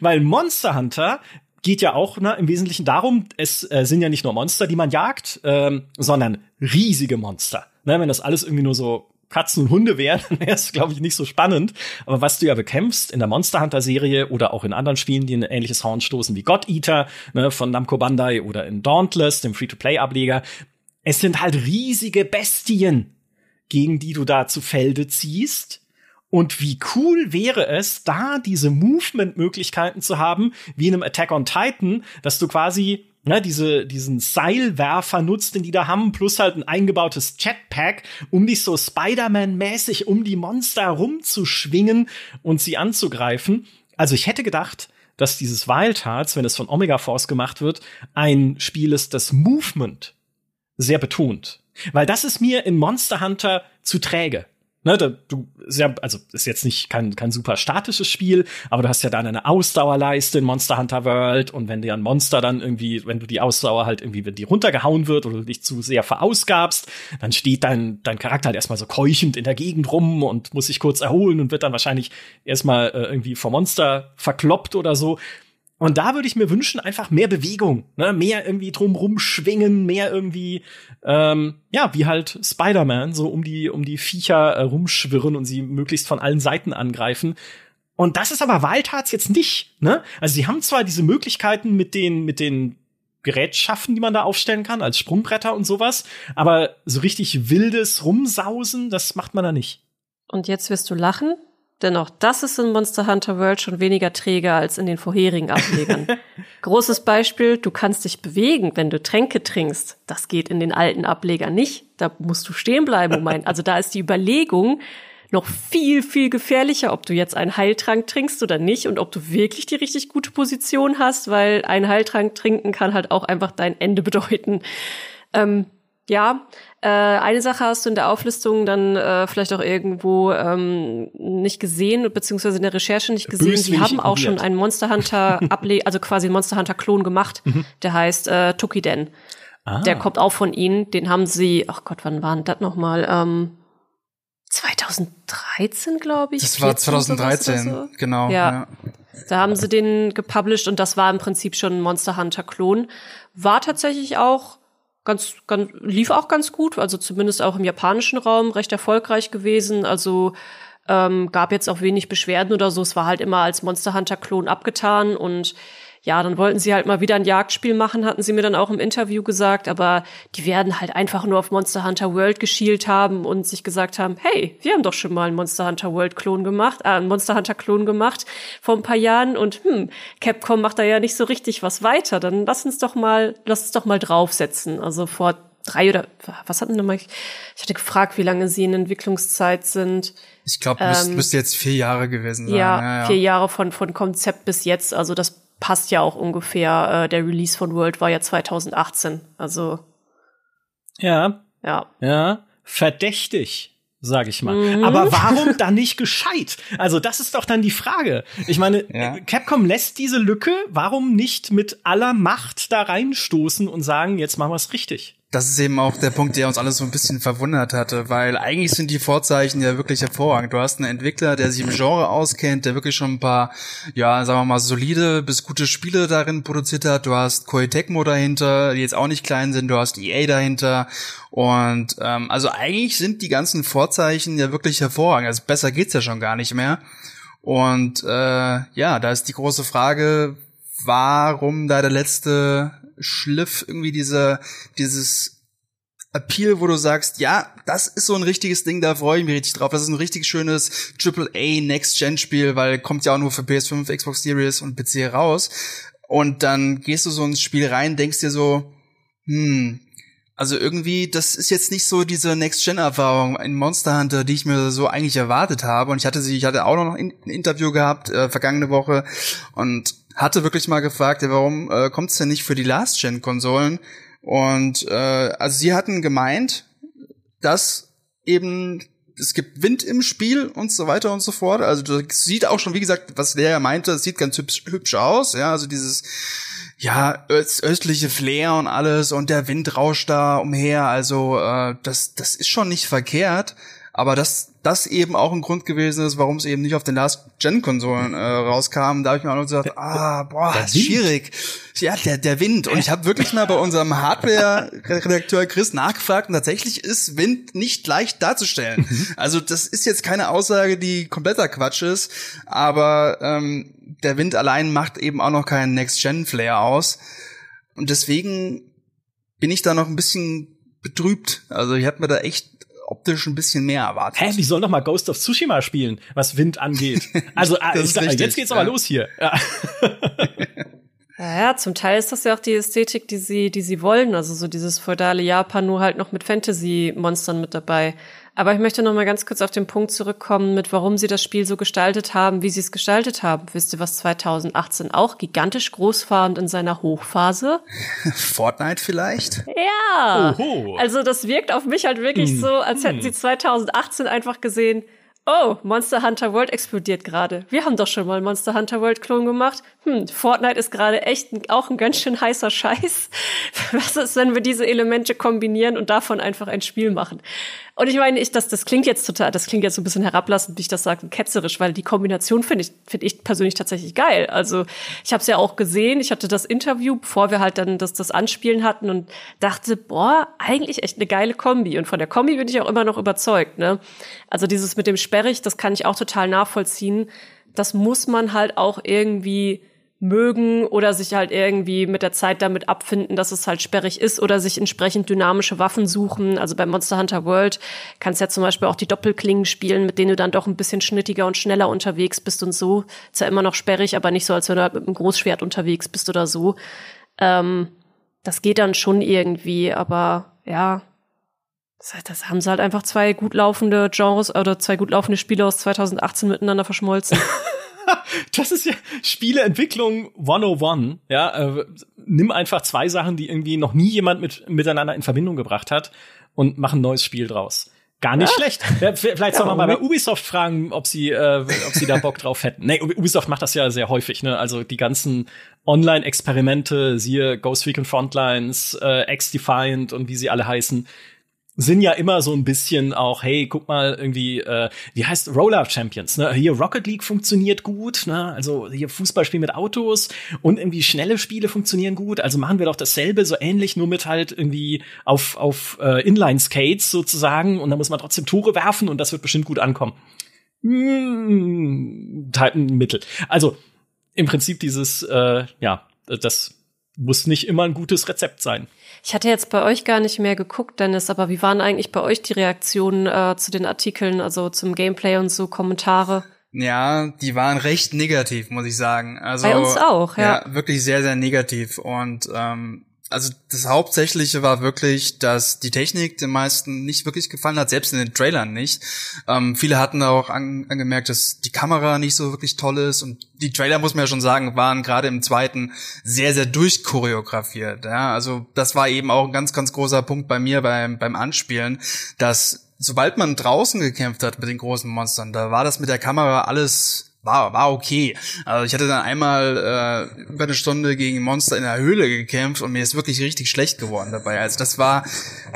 Weil Monster Hunter geht ja auch ne, im Wesentlichen darum, es äh, sind ja nicht nur Monster, die man jagt, ähm, sondern riesige Monster. Ne, wenn das alles irgendwie nur so Katzen und Hunde wären, dann wäre es, glaube ich, nicht so spannend. Aber was du ja bekämpfst in der Monster Hunter Serie oder auch in anderen Spielen, die ein ähnliches Horn stoßen wie God Eater ne, von Namco Bandai oder in Dauntless, dem Free-to-Play-Ableger, es sind halt riesige Bestien, gegen die du da zu Felde ziehst und wie cool wäre es, da diese Movement-Möglichkeiten zu haben, wie in einem Attack on Titan, dass du quasi ne, diese, diesen Seilwerfer nutzt, den die da haben, plus halt ein eingebautes Jetpack, um dich so Spider-Man-mäßig um die Monster rumzuschwingen und sie anzugreifen. Also ich hätte gedacht, dass dieses Wild Hearts, wenn es von Omega Force gemacht wird, ein Spiel ist, das Movement sehr betont. Weil das ist mir in Monster Hunter zu träge. Ne, da, du, sehr, also ist jetzt nicht kein, kein super statisches Spiel, aber du hast ja dann eine Ausdauerleiste in Monster Hunter World und wenn dir ein Monster dann irgendwie, wenn du die Ausdauer halt irgendwie, wenn die runtergehauen wird oder du dich zu sehr verausgabst, dann steht dein, dein Charakter halt erstmal so keuchend in der Gegend rum und muss sich kurz erholen und wird dann wahrscheinlich erstmal äh, irgendwie vom Monster verkloppt oder so. Und da würde ich mir wünschen, einfach mehr Bewegung, ne? mehr irgendwie drumrum schwingen, mehr irgendwie, ähm, ja, wie halt Spider-Man, so um die, um die Viecher äh, rumschwirren und sie möglichst von allen Seiten angreifen. Und das ist aber Waldharz jetzt nicht, ne? Also sie haben zwar diese Möglichkeiten mit den, mit den Gerätschaften, die man da aufstellen kann, als Sprungbretter und sowas, aber so richtig wildes Rumsausen, das macht man da nicht. Und jetzt wirst du lachen, denn auch das ist in Monster Hunter World schon weniger träge als in den vorherigen Ablegern. Großes Beispiel, du kannst dich bewegen, wenn du Tränke trinkst. Das geht in den alten Ablegern nicht. Da musst du stehen bleiben. mein, also da ist die Überlegung noch viel, viel gefährlicher, ob du jetzt einen Heiltrank trinkst oder nicht und ob du wirklich die richtig gute Position hast, weil ein Heiltrank trinken kann halt auch einfach dein Ende bedeuten. Ähm, Ja, äh, eine Sache hast du in der Auflistung dann äh, vielleicht auch irgendwo ähm, nicht gesehen, beziehungsweise in der Recherche nicht gesehen. Sie haben auch schon einen Monster Hunter Able also quasi einen Monster Hunter Klon gemacht, mhm. der heißt äh, Tokiden. Ah. Der kommt auch von ihnen. Den haben sie, ach Gott, wann war denn das nochmal? Ähm, 2013, glaube ich. Das war 2013, so. genau. Ja. ja. Da haben sie den gepublished und das war im Prinzip schon ein Monster Hunter Klon. War tatsächlich auch ganz, ganz, lief auch ganz gut, also zumindest auch im japanischen Raum recht erfolgreich gewesen. Also ähm, gab jetzt auch wenig Beschwerden oder so. Es war halt immer als Monster Hunter Klon abgetan und ja, dann wollten sie halt mal wieder ein Jagdspiel machen, hatten sie mir dann auch im Interview gesagt, aber die werden halt einfach nur auf Monster Hunter World geschielt haben und sich gesagt haben, hey, wir haben doch schon mal einen Monster Hunter World Klon gemacht, äh, einen Monster Hunter Klon gemacht vor ein paar Jahren und hm, Capcom macht da ja nicht so richtig was weiter, dann lass uns doch mal, lass uns doch mal draufsetzen. Also vor drei oder was hatten wir mal? Ich hatte gefragt, wie lange sie in Entwicklungszeit sind. Ich glaube, ähm, müsste jetzt vier Jahre gewesen sein. Ja, ja, ja, vier Jahre von von Konzept bis jetzt. Also das passt ja auch ungefähr. Äh, der Release von World war ja 2018. Also. Ja. Ja. Ja. Verdächtig sag ich mal. Mhm. Aber warum dann nicht gescheit? Also das ist doch dann die Frage. Ich meine, ja. Capcom lässt diese Lücke, warum nicht mit aller Macht da reinstoßen und sagen, jetzt machen wir es richtig? Das ist eben auch der Punkt, der uns alles so ein bisschen verwundert hatte, weil eigentlich sind die Vorzeichen ja wirklich hervorragend. Du hast einen Entwickler, der sich im Genre auskennt, der wirklich schon ein paar, ja, sagen wir mal, solide bis gute Spiele darin produziert hat. Du hast Koei Tecmo dahinter, die jetzt auch nicht klein sind. Du hast EA dahinter. Und ähm, also eigentlich sind die ganzen Vorzeichen ja wirklich hervorragend. Also besser geht's ja schon gar nicht mehr. Und äh, ja, da ist die große Frage, warum da der letzte Schliff irgendwie diese, dieses Appeal, wo du sagst, ja, das ist so ein richtiges Ding, da freue ich mich richtig drauf. Das ist ein richtig schönes AAA Next-Gen-Spiel, weil kommt ja auch nur für PS5, Xbox Series und PC raus. Und dann gehst du so ins Spiel rein, denkst dir so, hm, also irgendwie, das ist jetzt nicht so diese Next-Gen-Erfahrung in Monster Hunter, die ich mir so eigentlich erwartet habe. Und ich hatte sie, ich hatte auch noch ein Interview gehabt, äh, vergangene Woche. Und hatte wirklich mal gefragt, ja, warum äh, kommt es denn nicht für die Last-Gen-Konsolen? Und äh, also sie hatten gemeint, dass eben es gibt Wind im Spiel und so weiter und so fort. Also das sieht auch schon, wie gesagt, was der ja meinte, es sieht ganz hübsch, hübsch aus. Ja, also dieses ja östliche Flair und alles und der Wind rauscht da umher. Also äh, das das ist schon nicht verkehrt. Aber dass das eben auch ein Grund gewesen ist, warum es eben nicht auf den Last-Gen-Konsolen äh, rauskam, da habe ich mir auch noch gesagt, ah, boah, der ist schwierig. Ja, der, der Wind. Und ich habe wirklich mal bei unserem Hardware-Redakteur Chris nachgefragt und tatsächlich ist Wind nicht leicht darzustellen. Mhm. Also das ist jetzt keine Aussage, die kompletter Quatsch ist, aber ähm, der Wind allein macht eben auch noch keinen Next-Gen-Flair aus. Und deswegen bin ich da noch ein bisschen betrübt. Also ich habe mir da echt optisch ein bisschen mehr erwartet. Hä, wie soll noch mal Ghost of Tsushima spielen, was Wind angeht? Also äh, ich, richtig, jetzt geht's ja. aber los hier. Ja. Ja, ja, zum Teil ist das ja auch die Ästhetik, die sie, die sie wollen. Also so dieses feudale Japan, nur halt noch mit Fantasy-Monstern mit dabei. Aber ich möchte noch mal ganz kurz auf den Punkt zurückkommen, mit warum sie das Spiel so gestaltet haben, wie sie es gestaltet haben. Wisst ihr, was 2018 auch gigantisch groß war und in seiner Hochphase? Fortnite vielleicht? Ja. Oho. Also das wirkt auf mich halt wirklich hm. so, als hätten sie 2018 einfach gesehen, oh, Monster Hunter World explodiert gerade. Wir haben doch schon mal Monster Hunter World Klon gemacht. Hm, Fortnite ist gerade echt auch ein ganz schön heißer Scheiß. Was ist, wenn wir diese Elemente kombinieren und davon einfach ein Spiel machen? Und ich meine, ich, das, das klingt jetzt total, das klingt jetzt so ein bisschen herablassend, wie ich das sage, ketzerisch, weil die Kombination finde ich, finde ich persönlich tatsächlich geil. Also ich habe es ja auch gesehen, ich hatte das Interview, bevor wir halt dann das, das Anspielen hatten und dachte, boah, eigentlich echt eine geile Kombi. Und von der Kombi bin ich auch immer noch überzeugt. Ne? Also dieses mit dem sperrig, das kann ich auch total nachvollziehen. Das muss man halt auch irgendwie mögen oder sich halt irgendwie mit der Zeit damit abfinden, dass es halt sperrig ist oder sich entsprechend dynamische Waffen suchen. Also bei Monster Hunter World kannst du ja zum Beispiel auch die Doppelklingen spielen, mit denen du dann doch ein bisschen schnittiger und schneller unterwegs bist und so. Ist ja immer noch sperrig, aber nicht so, als wenn du halt mit einem Großschwert unterwegs bist oder so. Ähm, das geht dann schon irgendwie, aber ja, das, das haben sie halt einfach zwei gut laufende Genres oder zwei gut laufende Spiele aus 2018 miteinander verschmolzen. das ist ja Spieleentwicklung 101. Ja, äh, nimm einfach zwei Sachen, die irgendwie noch nie jemand mit, miteinander in Verbindung gebracht hat und mach ein neues Spiel draus. Gar nicht ja. schlecht. Vielleicht ja, soll man mal bei Ubisoft fragen, ob sie, äh, ob sie da Bock drauf hätten. Nee, Ubisoft macht das ja sehr häufig, ne? Also die ganzen Online-Experimente, siehe Ghost Recon Frontlines, äh, X-Defiant und wie sie alle heißen, sind ja immer so ein bisschen auch, hey, guck mal, irgendwie, äh, wie heißt Roller Champions, ne? Hier Rocket League funktioniert gut, ne? Also hier Fußballspiel mit Autos und irgendwie schnelle Spiele funktionieren gut. Also machen wir doch dasselbe, so ähnlich, nur mit halt irgendwie auf, auf äh, Inline-Skates sozusagen und da muss man trotzdem Tore werfen und das wird bestimmt gut ankommen. Hm, ein Mittel. Also im Prinzip dieses, äh, ja, das muss nicht immer ein gutes Rezept sein. Ich hatte jetzt bei euch gar nicht mehr geguckt, Dennis, aber wie waren eigentlich bei euch die Reaktionen äh, zu den Artikeln, also zum Gameplay und so Kommentare? Ja, die waren recht negativ, muss ich sagen. Also, bei uns auch, ja. ja wirklich sehr, sehr negativ. Und ähm, also das Hauptsächliche war wirklich, dass die Technik den meisten nicht wirklich gefallen hat, selbst in den Trailern nicht. Ähm, viele hatten auch an, angemerkt, dass die Kamera nicht so wirklich toll ist und die Trailer, muss man ja schon sagen, waren gerade im zweiten sehr, sehr durchchoreografiert. Ja? Also das war eben auch ein ganz, ganz großer Punkt bei mir beim, beim Anspielen, dass sobald man draußen gekämpft hat mit den großen Monstern, da war das mit der Kamera alles war, war okay. Also ich hatte dann einmal äh, über eine Stunde gegen Monster in der Höhle gekämpft und mir ist wirklich richtig schlecht geworden dabei. Also das war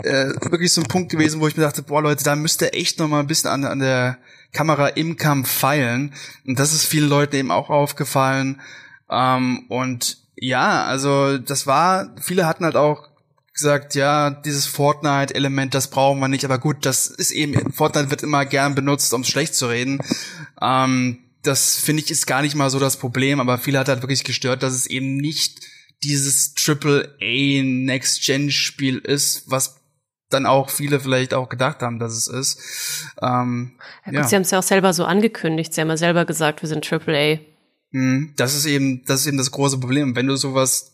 äh, wirklich so ein Punkt gewesen, wo ich mir dachte, boah Leute, da müsst ihr echt noch mal ein bisschen an, an der Kamera im Kampf feilen. Und das ist vielen Leuten eben auch aufgefallen. Ähm, und ja, also das war, viele hatten halt auch gesagt, ja, dieses Fortnite-Element, das brauchen wir nicht, aber gut, das ist eben, Fortnite wird immer gern benutzt, um schlecht zu reden. Ähm, das finde ich ist gar nicht mal so das Problem, aber viele hat halt wirklich gestört, dass es eben nicht dieses Triple A Next Gen Spiel ist, was dann auch viele vielleicht auch gedacht haben, dass es ist. Ähm, ja, gut, ja. Sie haben es ja auch selber so angekündigt. Sie haben ja selber gesagt, wir sind Triple A. Mhm, das ist eben, das ist eben das große Problem. Wenn du sowas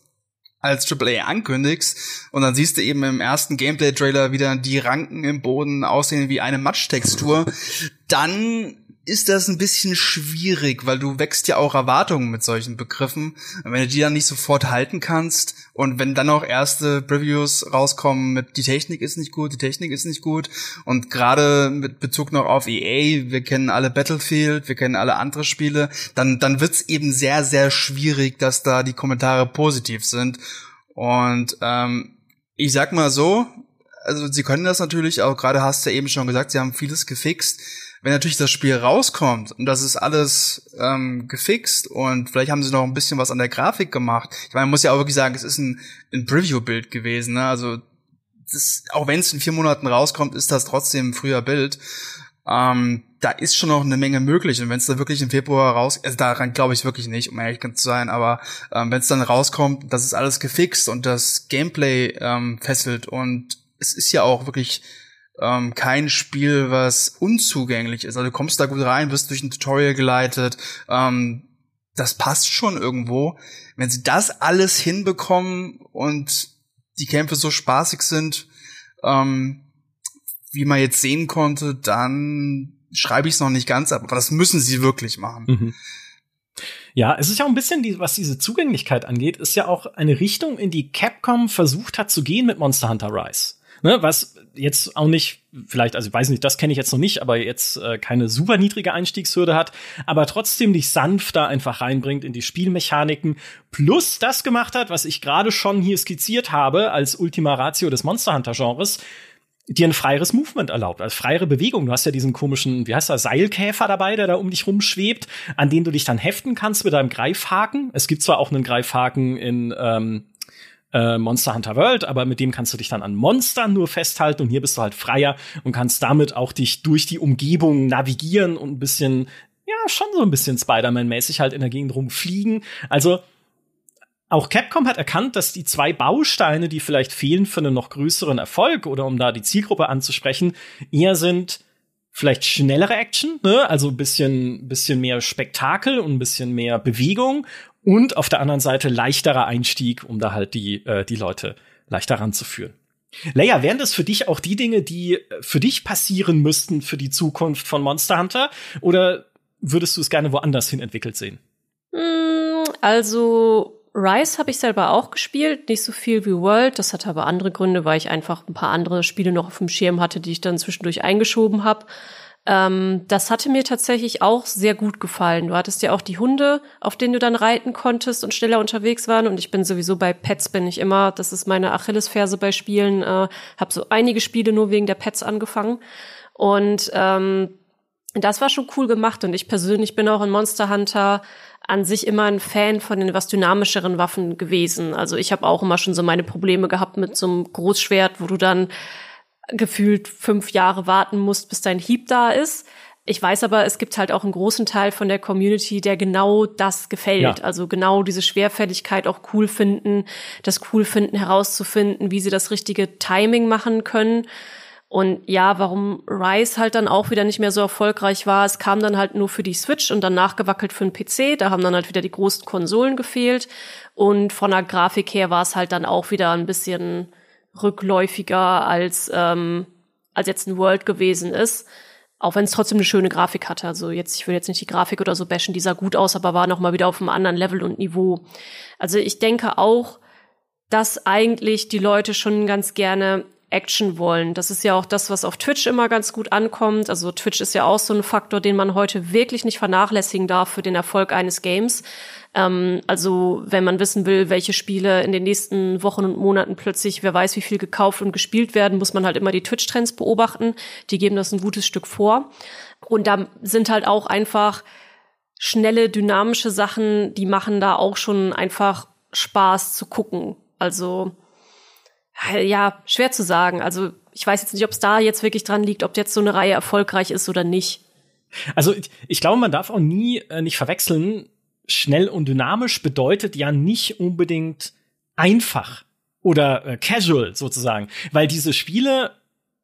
als AAA ankündigst und dann siehst du eben im ersten Gameplay-Trailer wieder die Ranken im Boden aussehen wie eine Matschtextur, dann ist das ein bisschen schwierig, weil du wächst ja auch Erwartungen mit solchen Begriffen. Und wenn du die dann nicht sofort halten kannst und wenn dann auch erste Previews rauskommen mit die Technik ist nicht gut, die Technik ist nicht gut und gerade mit Bezug noch auf EA, wir kennen alle Battlefield, wir kennen alle andere Spiele, dann dann wird's eben sehr sehr schwierig, dass da die Kommentare positiv sind und ähm, ich sag mal so, also sie können das natürlich auch, gerade hast du ja eben schon gesagt, sie haben vieles gefixt wenn natürlich das Spiel rauskommt und das ist alles ähm, gefixt und vielleicht haben sie noch ein bisschen was an der Grafik gemacht. Ich meine, man muss ja auch wirklich sagen, es ist ein, ein Preview-Bild gewesen. Ne? Also das, auch wenn es in vier Monaten rauskommt, ist das trotzdem ein früher Bild. Ähm, da ist schon noch eine Menge möglich. Und wenn es da wirklich im Februar raus, also daran glaube ich wirklich nicht, um ehrlich zu sein, aber ähm, wenn es dann rauskommt, das ist alles gefixt und das Gameplay ähm, fesselt und es ist ja auch wirklich ähm, kein Spiel, was unzugänglich ist. Also du kommst da gut rein, wirst durch ein Tutorial geleitet. Ähm, das passt schon irgendwo. Wenn sie das alles hinbekommen und die Kämpfe so spaßig sind, ähm, wie man jetzt sehen konnte, dann schreibe ich es noch nicht ganz ab. Aber das müssen sie wirklich machen. Mhm. Ja, es ist ja auch ein bisschen, die, was diese Zugänglichkeit angeht, ist ja auch eine Richtung, in die Capcom versucht hat zu gehen mit Monster Hunter Rise. Ne, was jetzt auch nicht, vielleicht, also ich weiß nicht, das kenne ich jetzt noch nicht, aber jetzt äh, keine super niedrige Einstiegshürde hat, aber trotzdem dich sanft da einfach reinbringt in die Spielmechaniken, plus das gemacht hat, was ich gerade schon hier skizziert habe als Ultima Ratio des Monster Hunter Genres, dir ein freieres Movement erlaubt, als freiere Bewegung. Du hast ja diesen komischen, wie heißt der, Seilkäfer dabei, der da um dich rumschwebt, an den du dich dann heften kannst mit deinem Greifhaken. Es gibt zwar auch einen Greifhaken in ähm, äh, Monster Hunter World, aber mit dem kannst du dich dann an Monstern nur festhalten und hier bist du halt freier und kannst damit auch dich durch die Umgebung navigieren und ein bisschen, ja, schon so ein bisschen Spider-Man-mäßig halt in der Gegend rumfliegen. Also, auch Capcom hat erkannt, dass die zwei Bausteine, die vielleicht fehlen für einen noch größeren Erfolg oder um da die Zielgruppe anzusprechen, eher sind vielleicht schnellere Action, ne? also ein bisschen, bisschen mehr Spektakel und ein bisschen mehr Bewegung und auf der anderen Seite leichterer Einstieg, um da halt die, äh, die Leute leichter ranzuführen. Leia, wären das für dich auch die Dinge, die für dich passieren müssten für die Zukunft von Monster Hunter? Oder würdest du es gerne woanders hin entwickelt sehen? Hm, also Rise habe ich selber auch gespielt, nicht so viel wie World. Das hatte aber andere Gründe, weil ich einfach ein paar andere Spiele noch auf dem Schirm hatte, die ich dann zwischendurch eingeschoben habe. Ähm, das hatte mir tatsächlich auch sehr gut gefallen. Du hattest ja auch die Hunde, auf denen du dann reiten konntest und schneller unterwegs waren. Und ich bin sowieso bei Pets bin ich immer, das ist meine Achillesferse bei Spielen. Äh, habe so einige Spiele nur wegen der Pets angefangen. Und ähm, das war schon cool gemacht. Und ich persönlich bin auch in Monster Hunter an sich immer ein Fan von den was dynamischeren Waffen gewesen. Also ich habe auch immer schon so meine Probleme gehabt mit so einem Großschwert, wo du dann gefühlt fünf Jahre warten musst, bis dein Hieb da ist. Ich weiß aber, es gibt halt auch einen großen Teil von der Community, der genau das gefällt. Ja. Also genau diese Schwerfälligkeit auch cool finden, das cool finden herauszufinden, wie sie das richtige Timing machen können. Und ja, warum Rise halt dann auch wieder nicht mehr so erfolgreich war, es kam dann halt nur für die Switch und dann nachgewackelt für den PC. Da haben dann halt wieder die großen Konsolen gefehlt. Und von der Grafik her war es halt dann auch wieder ein bisschen rückläufiger als, ähm, als jetzt ein World gewesen ist. Auch wenn es trotzdem eine schöne Grafik hatte. Also jetzt, ich will jetzt nicht die Grafik oder so bashen, die sah gut aus, aber war noch mal wieder auf einem anderen Level und Niveau. Also ich denke auch, dass eigentlich die Leute schon ganz gerne Action wollen. Das ist ja auch das, was auf Twitch immer ganz gut ankommt. Also Twitch ist ja auch so ein Faktor, den man heute wirklich nicht vernachlässigen darf für den Erfolg eines Games. Ähm, also wenn man wissen will, welche Spiele in den nächsten Wochen und Monaten plötzlich, wer weiß, wie viel gekauft und gespielt werden, muss man halt immer die Twitch-Trends beobachten. Die geben das ein gutes Stück vor. Und da sind halt auch einfach schnelle, dynamische Sachen, die machen da auch schon einfach Spaß zu gucken. Also ja, schwer zu sagen. Also ich weiß jetzt nicht, ob es da jetzt wirklich dran liegt, ob jetzt so eine Reihe erfolgreich ist oder nicht. Also ich, ich glaube, man darf auch nie äh, nicht verwechseln. Schnell und dynamisch bedeutet ja nicht unbedingt einfach oder äh, casual sozusagen, weil diese Spiele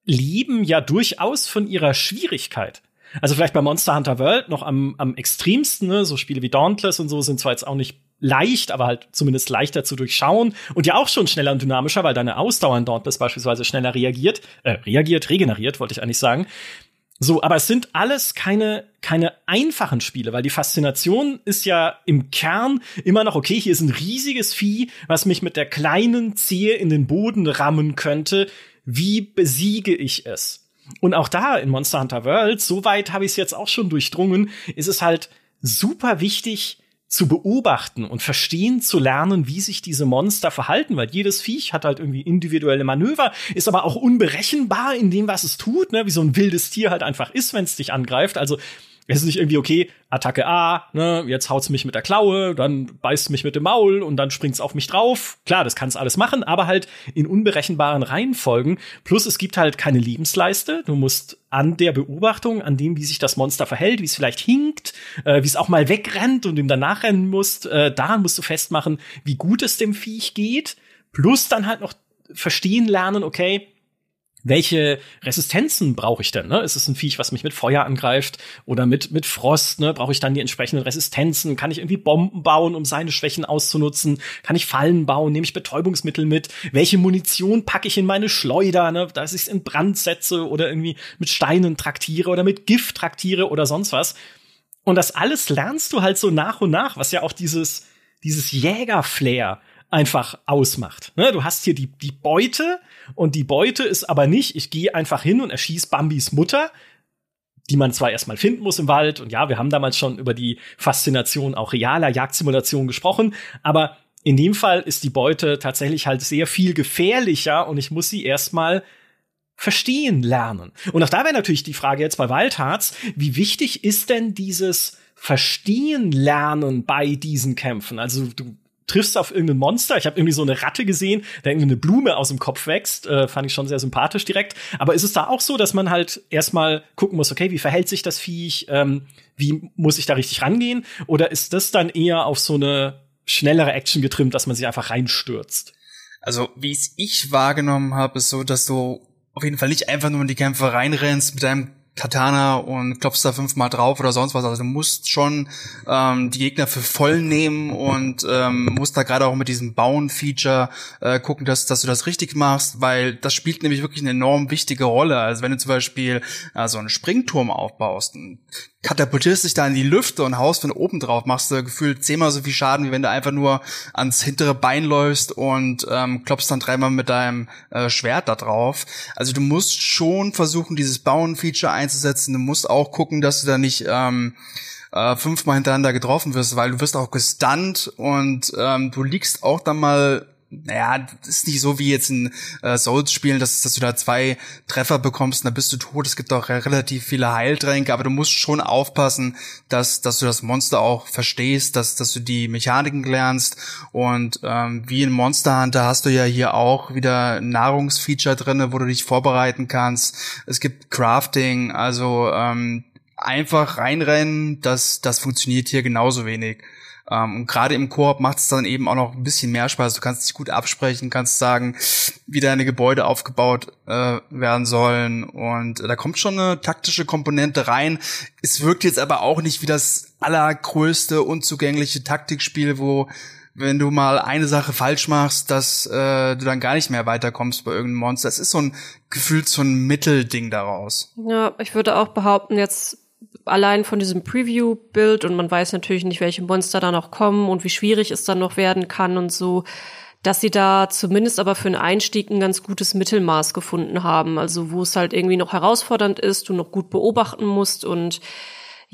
leben ja durchaus von ihrer Schwierigkeit. Also vielleicht bei Monster Hunter World noch am, am extremsten, ne? so Spiele wie Dauntless und so sind zwar jetzt auch nicht leicht, aber halt zumindest leichter zu durchschauen und ja auch schon schneller und dynamischer, weil deine Ausdauer in Dauntless beispielsweise schneller reagiert, äh, reagiert, regeneriert, wollte ich eigentlich sagen. So, aber es sind alles keine, keine einfachen Spiele, weil die Faszination ist ja im Kern immer noch, okay, hier ist ein riesiges Vieh, was mich mit der kleinen Zehe in den Boden rammen könnte. Wie besiege ich es? Und auch da in Monster Hunter World, so weit habe ich es jetzt auch schon durchdrungen, ist es halt super wichtig, zu beobachten und verstehen zu lernen, wie sich diese Monster verhalten, weil jedes Viech hat halt irgendwie individuelle Manöver, ist aber auch unberechenbar in dem, was es tut, ne? wie so ein wildes Tier halt einfach ist, wenn es dich angreift. Also es ist nicht irgendwie, okay, Attacke A, ne, jetzt haut's mich mit der Klaue, dann beißt mich mit dem Maul und dann springt's auf mich drauf. Klar, das kann's alles machen, aber halt in unberechenbaren Reihenfolgen. Plus es gibt halt keine Lebensleiste. Du musst an der Beobachtung, an dem, wie sich das Monster verhält, wie es vielleicht hinkt, äh, wie es auch mal wegrennt und ihm danach rennen musst, äh, daran musst du festmachen, wie gut es dem Viech geht. Plus dann halt noch verstehen lernen, okay, welche Resistenzen brauche ich denn? Ne? Ist es ein Viech, was mich mit Feuer angreift oder mit, mit Frost? Ne? Brauche ich dann die entsprechenden Resistenzen? Kann ich irgendwie Bomben bauen, um seine Schwächen auszunutzen? Kann ich Fallen bauen? Nehme ich Betäubungsmittel mit? Welche Munition packe ich in meine Schleuder, ne? dass ich es in Brand setze oder irgendwie mit Steinen traktiere oder mit Gift traktiere oder sonst was? Und das alles lernst du halt so nach und nach, was ja auch dieses, dieses Jägerflair einfach ausmacht. Ne? Du hast hier die, die Beute und die Beute ist aber nicht, ich gehe einfach hin und erschieß Bambis Mutter, die man zwar erstmal finden muss im Wald und ja, wir haben damals schon über die Faszination auch realer Jagdsimulationen gesprochen, aber in dem Fall ist die Beute tatsächlich halt sehr viel gefährlicher und ich muss sie erstmal verstehen lernen. Und auch da wäre natürlich die Frage jetzt bei Waldharz, wie wichtig ist denn dieses Verstehen lernen bei diesen Kämpfen? Also du triffst auf irgendein Monster. Ich habe irgendwie so eine Ratte gesehen, der irgendwie eine Blume aus dem Kopf wächst. Äh, fand ich schon sehr sympathisch direkt. Aber ist es da auch so, dass man halt erstmal gucken muss, okay, wie verhält sich das Viech? Ähm, wie muss ich da richtig rangehen? Oder ist das dann eher auf so eine schnellere Action getrimmt, dass man sich einfach reinstürzt? Also, wie es ich wahrgenommen habe, ist so, dass du auf jeden Fall nicht einfach nur in die Kämpfe reinrennst mit deinem Katana und klopfst da fünfmal drauf oder sonst was. Also du musst schon ähm, die Gegner für voll nehmen und ähm, musst da gerade auch mit diesem Bauen-Feature äh, gucken, dass, dass du das richtig machst, weil das spielt nämlich wirklich eine enorm wichtige Rolle. Also wenn du zum Beispiel äh, so einen Springturm aufbaust, katapultierst dich da in die Lüfte und haust von oben drauf, machst du gefühlt zehnmal so viel Schaden, wie wenn du einfach nur ans hintere Bein läufst und ähm, klopfst dann dreimal mit deinem äh, Schwert da drauf. Also du musst schon versuchen, dieses Bauen-Feature einzusetzen. Du musst auch gucken, dass du da nicht ähm, äh, fünfmal hintereinander getroffen wirst, weil du wirst auch gestunt und ähm, du liegst auch dann mal naja, ist nicht so wie jetzt in äh, Souls-Spielen, dass, dass du da zwei Treffer bekommst und dann bist du tot. Es gibt auch relativ viele Heiltränke, aber du musst schon aufpassen, dass, dass du das Monster auch verstehst, dass, dass du die Mechaniken lernst. Und ähm, wie in Monster Hunter hast du ja hier auch wieder Nahrungsfeature drinne, wo du dich vorbereiten kannst. Es gibt Crafting, also ähm, einfach reinrennen, das, das funktioniert hier genauso wenig. Ähm, und gerade im Koop macht es dann eben auch noch ein bisschen mehr Spaß. Du kannst dich gut absprechen, kannst sagen, wie deine Gebäude aufgebaut äh, werden sollen. Und äh, da kommt schon eine taktische Komponente rein. Es wirkt jetzt aber auch nicht wie das allergrößte, unzugängliche Taktikspiel, wo wenn du mal eine Sache falsch machst, dass äh, du dann gar nicht mehr weiterkommst bei irgendeinem Monster. Es ist so ein gefühlt so ein Mittelding daraus. Ja, ich würde auch behaupten, jetzt allein von diesem Preview-Bild und man weiß natürlich nicht, welche Monster da noch kommen und wie schwierig es dann noch werden kann und so, dass sie da zumindest aber für einen Einstieg ein ganz gutes Mittelmaß gefunden haben. Also wo es halt irgendwie noch herausfordernd ist, du noch gut beobachten musst und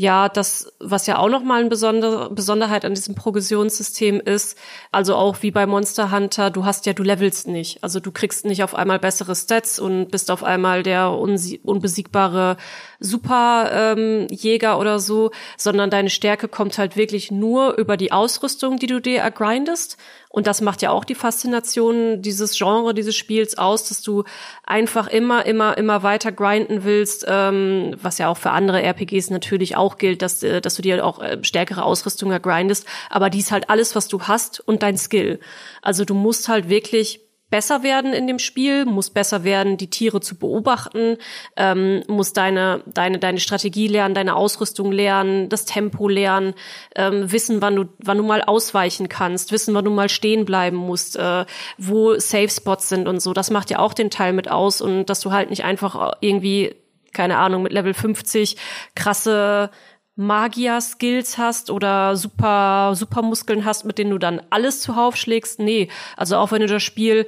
ja, das, was ja auch nochmal eine besondere Besonderheit an diesem Progressionssystem ist, also auch wie bei Monster Hunter, du hast ja, du levelst nicht. Also du kriegst nicht auf einmal bessere Stats und bist auf einmal der unbesiegbare Superjäger ähm, oder so, sondern deine Stärke kommt halt wirklich nur über die Ausrüstung, die du dir ergrindest. Und das macht ja auch die Faszination dieses Genre, dieses Spiels aus, dass du einfach immer, immer, immer weiter grinden willst, ähm, was ja auch für andere RPGs natürlich auch gilt, dass, äh, dass du dir auch äh, stärkere Ausrüstung ergrindest. Aber dies halt alles, was du hast und dein Skill. Also du musst halt wirklich besser werden in dem Spiel, muss besser werden, die Tiere zu beobachten, ähm, muss deine, deine, deine Strategie lernen, deine Ausrüstung lernen, das Tempo lernen, ähm, wissen, wann du, wann du mal ausweichen kannst, wissen, wann du mal stehen bleiben musst, äh, wo Safe Spots sind und so. Das macht ja auch den Teil mit aus und dass du halt nicht einfach irgendwie, keine Ahnung, mit Level 50 krasse Magier-Skills hast oder super, super Muskeln hast, mit denen du dann alles zuhauf schlägst. Nee, also auch wenn du das Spiel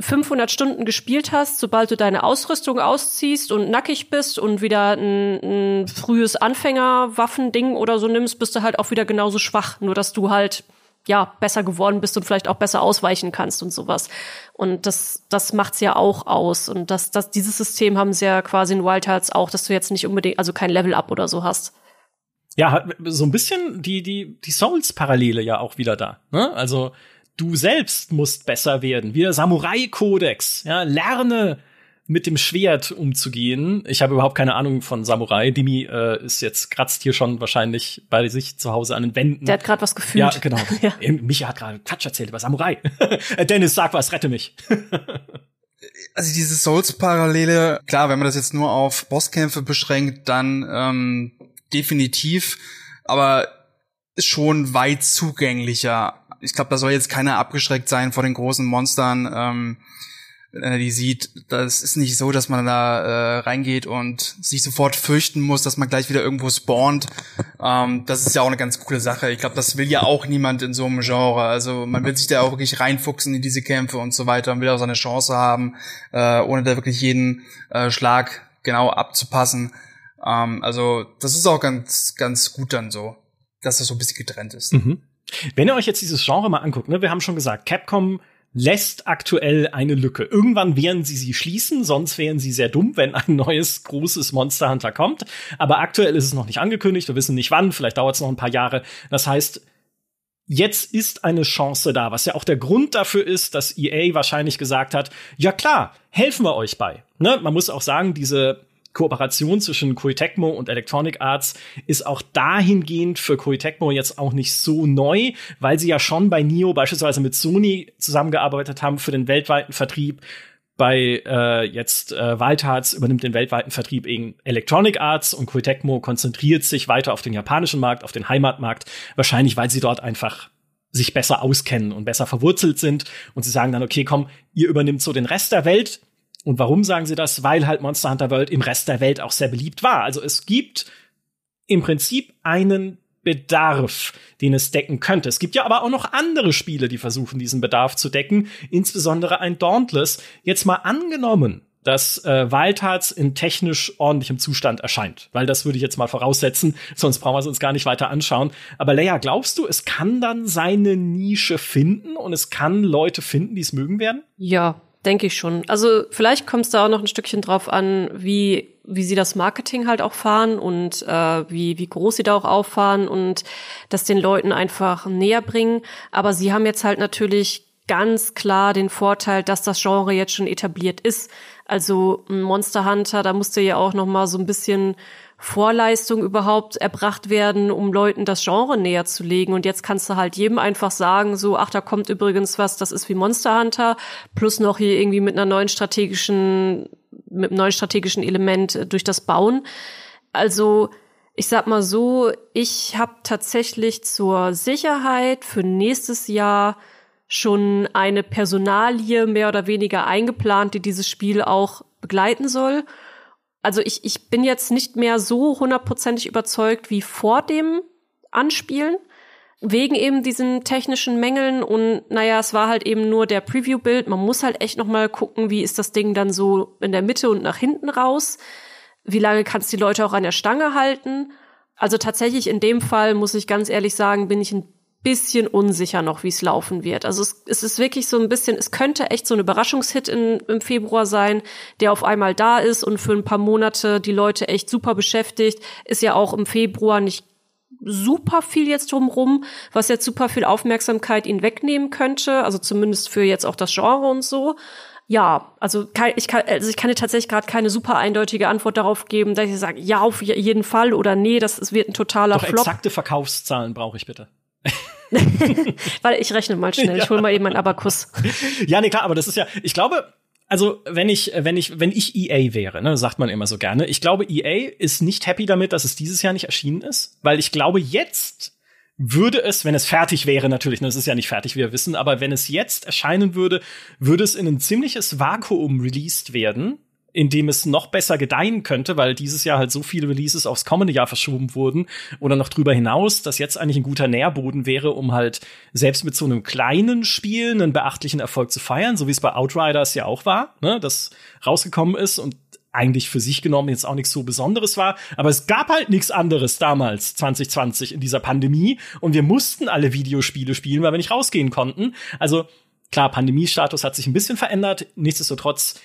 500 Stunden gespielt hast, sobald du deine Ausrüstung ausziehst und nackig bist und wieder ein, ein frühes Anfängerwaffending oder so nimmst, bist du halt auch wieder genauso schwach. Nur dass du halt ja besser geworden bist und vielleicht auch besser ausweichen kannst und sowas. Und das das macht's ja auch aus und das das dieses System haben sie ja quasi in Wild Hearts auch, dass du jetzt nicht unbedingt also kein Level up oder so hast. Ja, so ein bisschen die die die Souls Parallele ja auch wieder da, ne? Also du selbst musst besser werden, wie der Samurai Kodex, ja, lerne mit dem Schwert umzugehen. Ich habe überhaupt keine Ahnung von Samurai. Dimi äh, ist jetzt kratzt hier schon wahrscheinlich bei sich zu Hause an den Wänden. Der hat gerade was gefühlt. Ja, genau. ja. Micha hat gerade Quatsch erzählt über Samurai. Dennis, sag was, rette mich. also diese Souls-Parallele, klar, wenn man das jetzt nur auf Bosskämpfe beschränkt, dann ähm, definitiv, aber schon weit zugänglicher. Ich glaube, da soll jetzt keiner abgeschreckt sein vor den großen Monstern. Ähm, äh, die sieht, das ist nicht so, dass man da äh, reingeht und sich sofort fürchten muss, dass man gleich wieder irgendwo spawnt. Ähm, das ist ja auch eine ganz coole Sache. Ich glaube, das will ja auch niemand in so einem Genre. Also man will sich da auch wirklich reinfuchsen in diese Kämpfe und so weiter und will auch seine Chance haben, äh, ohne da wirklich jeden äh, Schlag genau abzupassen. Ähm, also das ist auch ganz, ganz gut dann so, dass das so ein bisschen getrennt ist. Mhm. Wenn ihr euch jetzt dieses Genre mal anguckt, ne, wir haben schon gesagt, Capcom lässt aktuell eine Lücke. Irgendwann werden sie sie schließen, sonst wären sie sehr dumm, wenn ein neues großes Monster Hunter kommt. Aber aktuell ist es noch nicht angekündigt. Wir wissen nicht wann. Vielleicht dauert es noch ein paar Jahre. Das heißt, jetzt ist eine Chance da, was ja auch der Grund dafür ist, dass EA wahrscheinlich gesagt hat, ja klar, helfen wir euch bei. Ne? Man muss auch sagen, diese Kooperation zwischen Koei Tecmo und Electronic Arts ist auch dahingehend für Koei Tecmo jetzt auch nicht so neu, weil sie ja schon bei Nio beispielsweise mit Sony zusammengearbeitet haben für den weltweiten Vertrieb. Bei äh, jetzt äh, Wildhearts übernimmt den weltweiten Vertrieb eben Electronic Arts und Koei Tecmo konzentriert sich weiter auf den japanischen Markt, auf den Heimatmarkt, wahrscheinlich weil sie dort einfach sich besser auskennen und besser verwurzelt sind und sie sagen dann, okay, komm, ihr übernimmt so den Rest der Welt, und warum sagen sie das? Weil halt Monster Hunter World im Rest der Welt auch sehr beliebt war. Also es gibt im Prinzip einen Bedarf, den es decken könnte. Es gibt ja aber auch noch andere Spiele, die versuchen, diesen Bedarf zu decken, insbesondere ein Dauntless. Jetzt mal angenommen, dass äh, Wildhearts in technisch ordentlichem Zustand erscheint. Weil das würde ich jetzt mal voraussetzen, sonst brauchen wir es uns gar nicht weiter anschauen. Aber Leia, glaubst du, es kann dann seine Nische finden und es kann Leute finden, die es mögen werden? Ja, denke ich schon. Also vielleicht kommt es da auch noch ein Stückchen drauf an, wie wie sie das Marketing halt auch fahren und äh, wie wie groß sie da auch auffahren und das den Leuten einfach näher bringen. Aber sie haben jetzt halt natürlich ganz klar den Vorteil, dass das Genre jetzt schon etabliert ist. Also Monster Hunter, da musste ja auch noch mal so ein bisschen Vorleistung überhaupt erbracht werden, um Leuten das Genre näher zu legen. Und jetzt kannst du halt jedem einfach sagen, so, ach, da kommt übrigens was, das ist wie Monster Hunter, plus noch hier irgendwie mit einer neuen strategischen, mit einem neuen strategischen Element äh, durch das Bauen. Also, ich sag mal so, ich habe tatsächlich zur Sicherheit für nächstes Jahr schon eine Personalie mehr oder weniger eingeplant, die dieses Spiel auch begleiten soll. Also ich, ich bin jetzt nicht mehr so hundertprozentig überzeugt wie vor dem Anspielen, wegen eben diesen technischen Mängeln und naja, es war halt eben nur der Preview-Bild. Man muss halt echt noch mal gucken, wie ist das Ding dann so in der Mitte und nach hinten raus. Wie lange kannst du die Leute auch an der Stange halten? Also tatsächlich in dem Fall muss ich ganz ehrlich sagen, bin ich ein bisschen unsicher noch, wie es laufen wird. Also es, es, ist wirklich so ein bisschen, es könnte echt so ein Überraschungshit in, im Februar sein, der auf einmal da ist und für ein paar Monate die Leute echt super beschäftigt. Ist ja auch im Februar nicht super viel jetzt drumrum, was jetzt super viel Aufmerksamkeit ihn wegnehmen könnte. Also zumindest für jetzt auch das Genre und so. Ja, also ich kann, also ich kann dir tatsächlich gerade keine super eindeutige Antwort darauf geben, dass ich sage, ja, auf jeden Fall oder nee, das, wird ein totaler Doch Flop. Exakte Verkaufszahlen brauche ich bitte. Weil ich rechne mal schnell, ich hole mal eben meinen Abakus. Ja, nee, klar, aber das ist ja, ich glaube, also wenn ich, wenn ich, wenn ich EA wäre, ne, sagt man immer so gerne, ich glaube, EA ist nicht happy damit, dass es dieses Jahr nicht erschienen ist, weil ich glaube, jetzt würde es, wenn es fertig wäre, natürlich, ne, es ist ja nicht fertig, wie wir wissen, aber wenn es jetzt erscheinen würde, würde es in ein ziemliches Vakuum released werden, in dem es noch besser gedeihen könnte, weil dieses Jahr halt so viele Releases aufs kommende Jahr verschoben wurden oder noch drüber hinaus, dass jetzt eigentlich ein guter Nährboden wäre, um halt selbst mit so einem kleinen Spiel einen beachtlichen Erfolg zu feiern, so wie es bei Outriders ja auch war, ne, das rausgekommen ist und eigentlich für sich genommen jetzt auch nichts so Besonderes war. Aber es gab halt nichts anderes damals, 2020, in dieser Pandemie. Und wir mussten alle Videospiele spielen, weil wir nicht rausgehen konnten. Also klar, Pandemiestatus hat sich ein bisschen verändert. Nichtsdestotrotz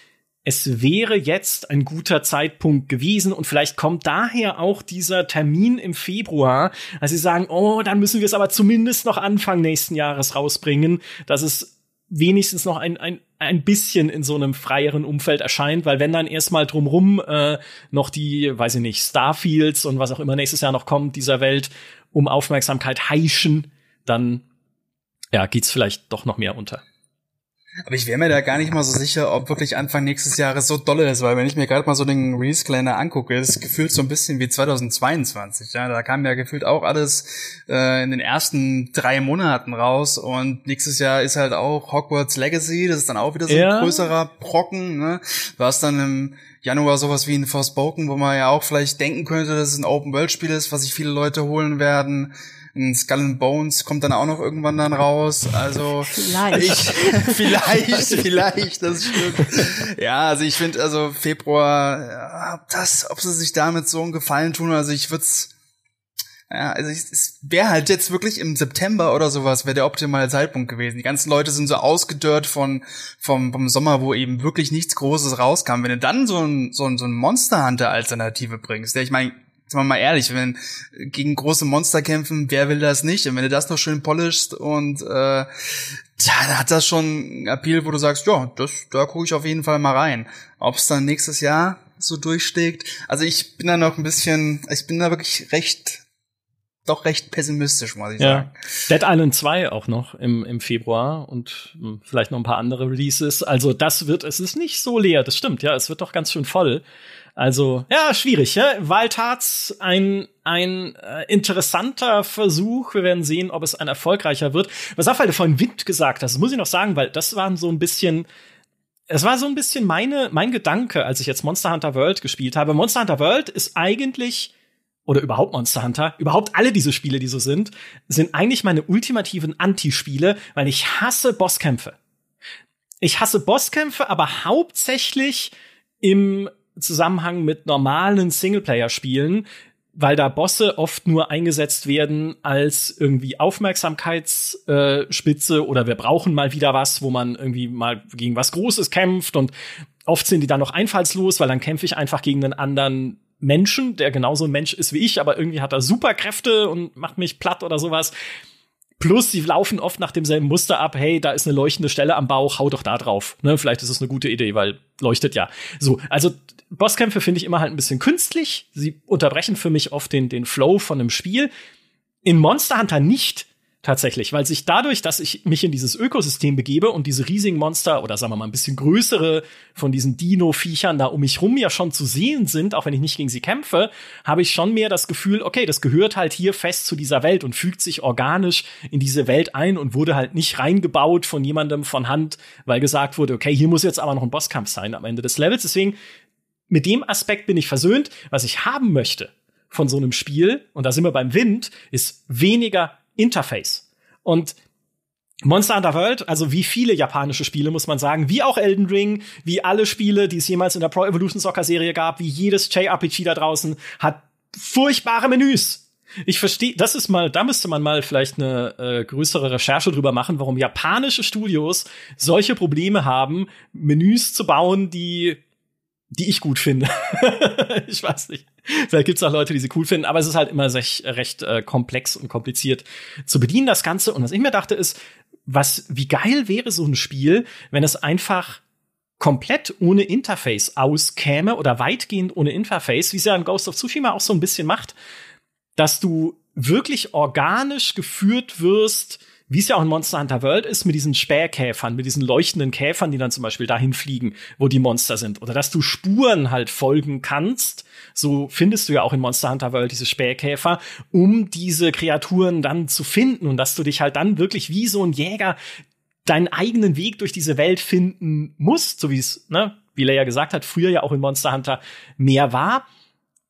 es wäre jetzt ein guter Zeitpunkt gewesen und vielleicht kommt daher auch dieser Termin im Februar, als sie sagen, oh, dann müssen wir es aber zumindest noch Anfang nächsten Jahres rausbringen, dass es wenigstens noch ein, ein, ein bisschen in so einem freieren Umfeld erscheint, weil wenn dann erstmal drumrum äh, noch die, weiß ich nicht, Starfields und was auch immer nächstes Jahr noch kommt, dieser Welt um Aufmerksamkeit heischen, dann ja, geht's vielleicht doch noch mehr unter. Aber ich wäre mir da gar nicht mal so sicher, ob wirklich Anfang nächstes Jahres so dolle ist, weil wenn ich mir gerade mal so den Release-Kalender angucke, ist gefühlt so ein bisschen wie 2022. Ja, da kam ja gefühlt auch alles äh, in den ersten drei Monaten raus und nächstes Jahr ist halt auch Hogwarts Legacy, das ist dann auch wieder so ja. ein größerer Brocken. Ne? Du hast dann im Januar sowas wie ein Forspoken, wo man ja auch vielleicht denken könnte, dass es ein Open-World-Spiel ist, was sich viele Leute holen werden. Ein Skull and Bones kommt dann auch noch irgendwann dann raus. Also vielleicht, ich, vielleicht, vielleicht, das stimmt. Ja, also ich finde, also Februar, ob das, ob sie sich damit so einen Gefallen tun, also ich würde ja, also es wäre halt jetzt wirklich im September oder sowas, wäre der optimale Zeitpunkt gewesen. Die ganzen Leute sind so ausgedörrt von vom, vom Sommer, wo eben wirklich nichts Großes rauskam. Wenn du dann so ein, so ein, so ein Monster Hunter Alternative bringst, der ich meine, sagen wir mal ehrlich, wenn gegen große Monster kämpfen, wer will das nicht? Und wenn du das noch schön polishst und äh, tja, da hat das schon Appeal, wo du sagst, ja, das, da gucke ich auf jeden Fall mal rein. Ob es dann nächstes Jahr so durchsteckt. Also ich bin da noch ein bisschen, ich bin da wirklich recht doch recht pessimistisch, muss ich ja. sagen. Dead Island 2 auch noch im, im Februar und hm, vielleicht noch ein paar andere Releases. Also das wird, es ist nicht so leer, das stimmt, ja, es wird doch ganz schön voll. Also, ja, schwierig, ja. Waldharz, ein, ein äh, interessanter Versuch. Wir werden sehen, ob es ein erfolgreicher wird. Was auch, weil du vorhin Wind gesagt hast, das muss ich noch sagen, weil das waren so ein bisschen, es war so ein bisschen meine, mein Gedanke, als ich jetzt Monster Hunter World gespielt habe. Monster Hunter World ist eigentlich oder überhaupt Monster Hunter, überhaupt alle diese Spiele, die so sind, sind eigentlich meine ultimativen Anti-Spiele, weil ich hasse Bosskämpfe. Ich hasse Bosskämpfe, aber hauptsächlich im Zusammenhang mit normalen Singleplayer-Spielen, weil da Bosse oft nur eingesetzt werden als irgendwie Aufmerksamkeitsspitze äh, oder wir brauchen mal wieder was, wo man irgendwie mal gegen was Großes kämpft und oft sind die dann noch einfallslos, weil dann kämpfe ich einfach gegen einen anderen Menschen, der genauso ein Mensch ist wie ich, aber irgendwie hat er Superkräfte und macht mich platt oder sowas. Plus, sie laufen oft nach demselben Muster ab. Hey, da ist eine leuchtende Stelle am Bauch, hau doch da drauf. Ne, vielleicht ist es eine gute Idee, weil leuchtet ja. So, also Bosskämpfe finde ich immer halt ein bisschen künstlich. Sie unterbrechen für mich oft den, den Flow von einem Spiel. In Monster Hunter nicht tatsächlich, weil sich dadurch, dass ich mich in dieses Ökosystem begebe und diese riesigen Monster oder sagen wir mal ein bisschen größere von diesen Dino-Viechern da um mich rum ja schon zu sehen sind, auch wenn ich nicht gegen sie kämpfe, habe ich schon mehr das Gefühl, okay, das gehört halt hier fest zu dieser Welt und fügt sich organisch in diese Welt ein und wurde halt nicht reingebaut von jemandem von Hand, weil gesagt wurde, okay, hier muss jetzt aber noch ein Bosskampf sein am Ende des Levels. Deswegen, mit dem Aspekt bin ich versöhnt. Was ich haben möchte von so einem Spiel, und da sind wir beim Wind, ist weniger Interface. Und Monster Hunter World, also wie viele japanische Spiele, muss man sagen, wie auch Elden Ring, wie alle Spiele, die es jemals in der Pro Evolution Soccer Serie gab, wie jedes JRPG da draußen, hat furchtbare Menüs. Ich verstehe, das ist mal, da müsste man mal vielleicht eine äh, größere Recherche drüber machen, warum japanische Studios solche Probleme haben, Menüs zu bauen, die die ich gut finde. ich weiß nicht. Vielleicht gibt es auch Leute, die sie cool finden, aber es ist halt immer recht, recht äh, komplex und kompliziert zu bedienen, das Ganze. Und was ich mir dachte, ist, was, wie geil wäre so ein Spiel, wenn es einfach komplett ohne Interface auskäme oder weitgehend ohne Interface, wie es ja in Ghost of Tsushima auch so ein bisschen macht, dass du wirklich organisch geführt wirst wie es ja auch in Monster Hunter World ist, mit diesen Spähkäfern, mit diesen leuchtenden Käfern, die dann zum Beispiel dahin fliegen, wo die Monster sind. Oder dass du Spuren halt folgen kannst. So findest du ja auch in Monster Hunter World diese Spähkäfer, um diese Kreaturen dann zu finden und dass du dich halt dann wirklich wie so ein Jäger deinen eigenen Weg durch diese Welt finden musst, so wie es, ne, wie Leia gesagt hat, früher ja auch in Monster Hunter mehr war.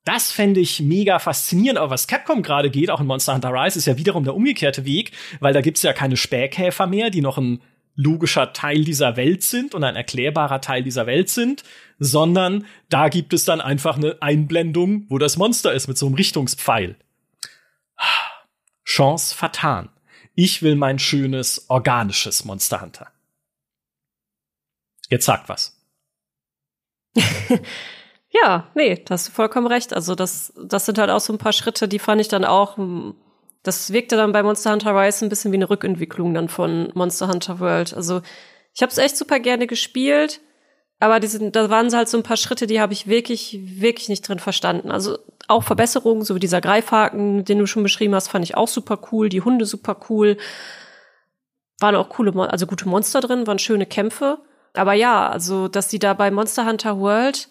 Das fände ich mega faszinierend. Aber was Capcom gerade geht, auch in Monster Hunter Rise, ist ja wiederum der umgekehrte Weg, weil da gibt's ja keine Spähkäfer mehr, die noch ein logischer Teil dieser Welt sind und ein erklärbarer Teil dieser Welt sind, sondern da gibt es dann einfach eine Einblendung, wo das Monster ist mit so einem Richtungspfeil. Chance vertan. Ich will mein schönes, organisches Monster Hunter. Jetzt sagt was. Ja, nee, da hast du vollkommen recht. Also das, das sind halt auch so ein paar Schritte, die fand ich dann auch, das wirkte dann bei Monster Hunter Rise ein bisschen wie eine Rückentwicklung dann von Monster Hunter World. Also ich habe es echt super gerne gespielt, aber diese, da waren halt so ein paar Schritte, die habe ich wirklich, wirklich nicht drin verstanden. Also auch Verbesserungen, so wie dieser Greifhaken, den du schon beschrieben hast, fand ich auch super cool. Die Hunde super cool. Waren auch coole, also gute Monster drin, waren schöne Kämpfe. Aber ja, also, dass die da bei Monster Hunter World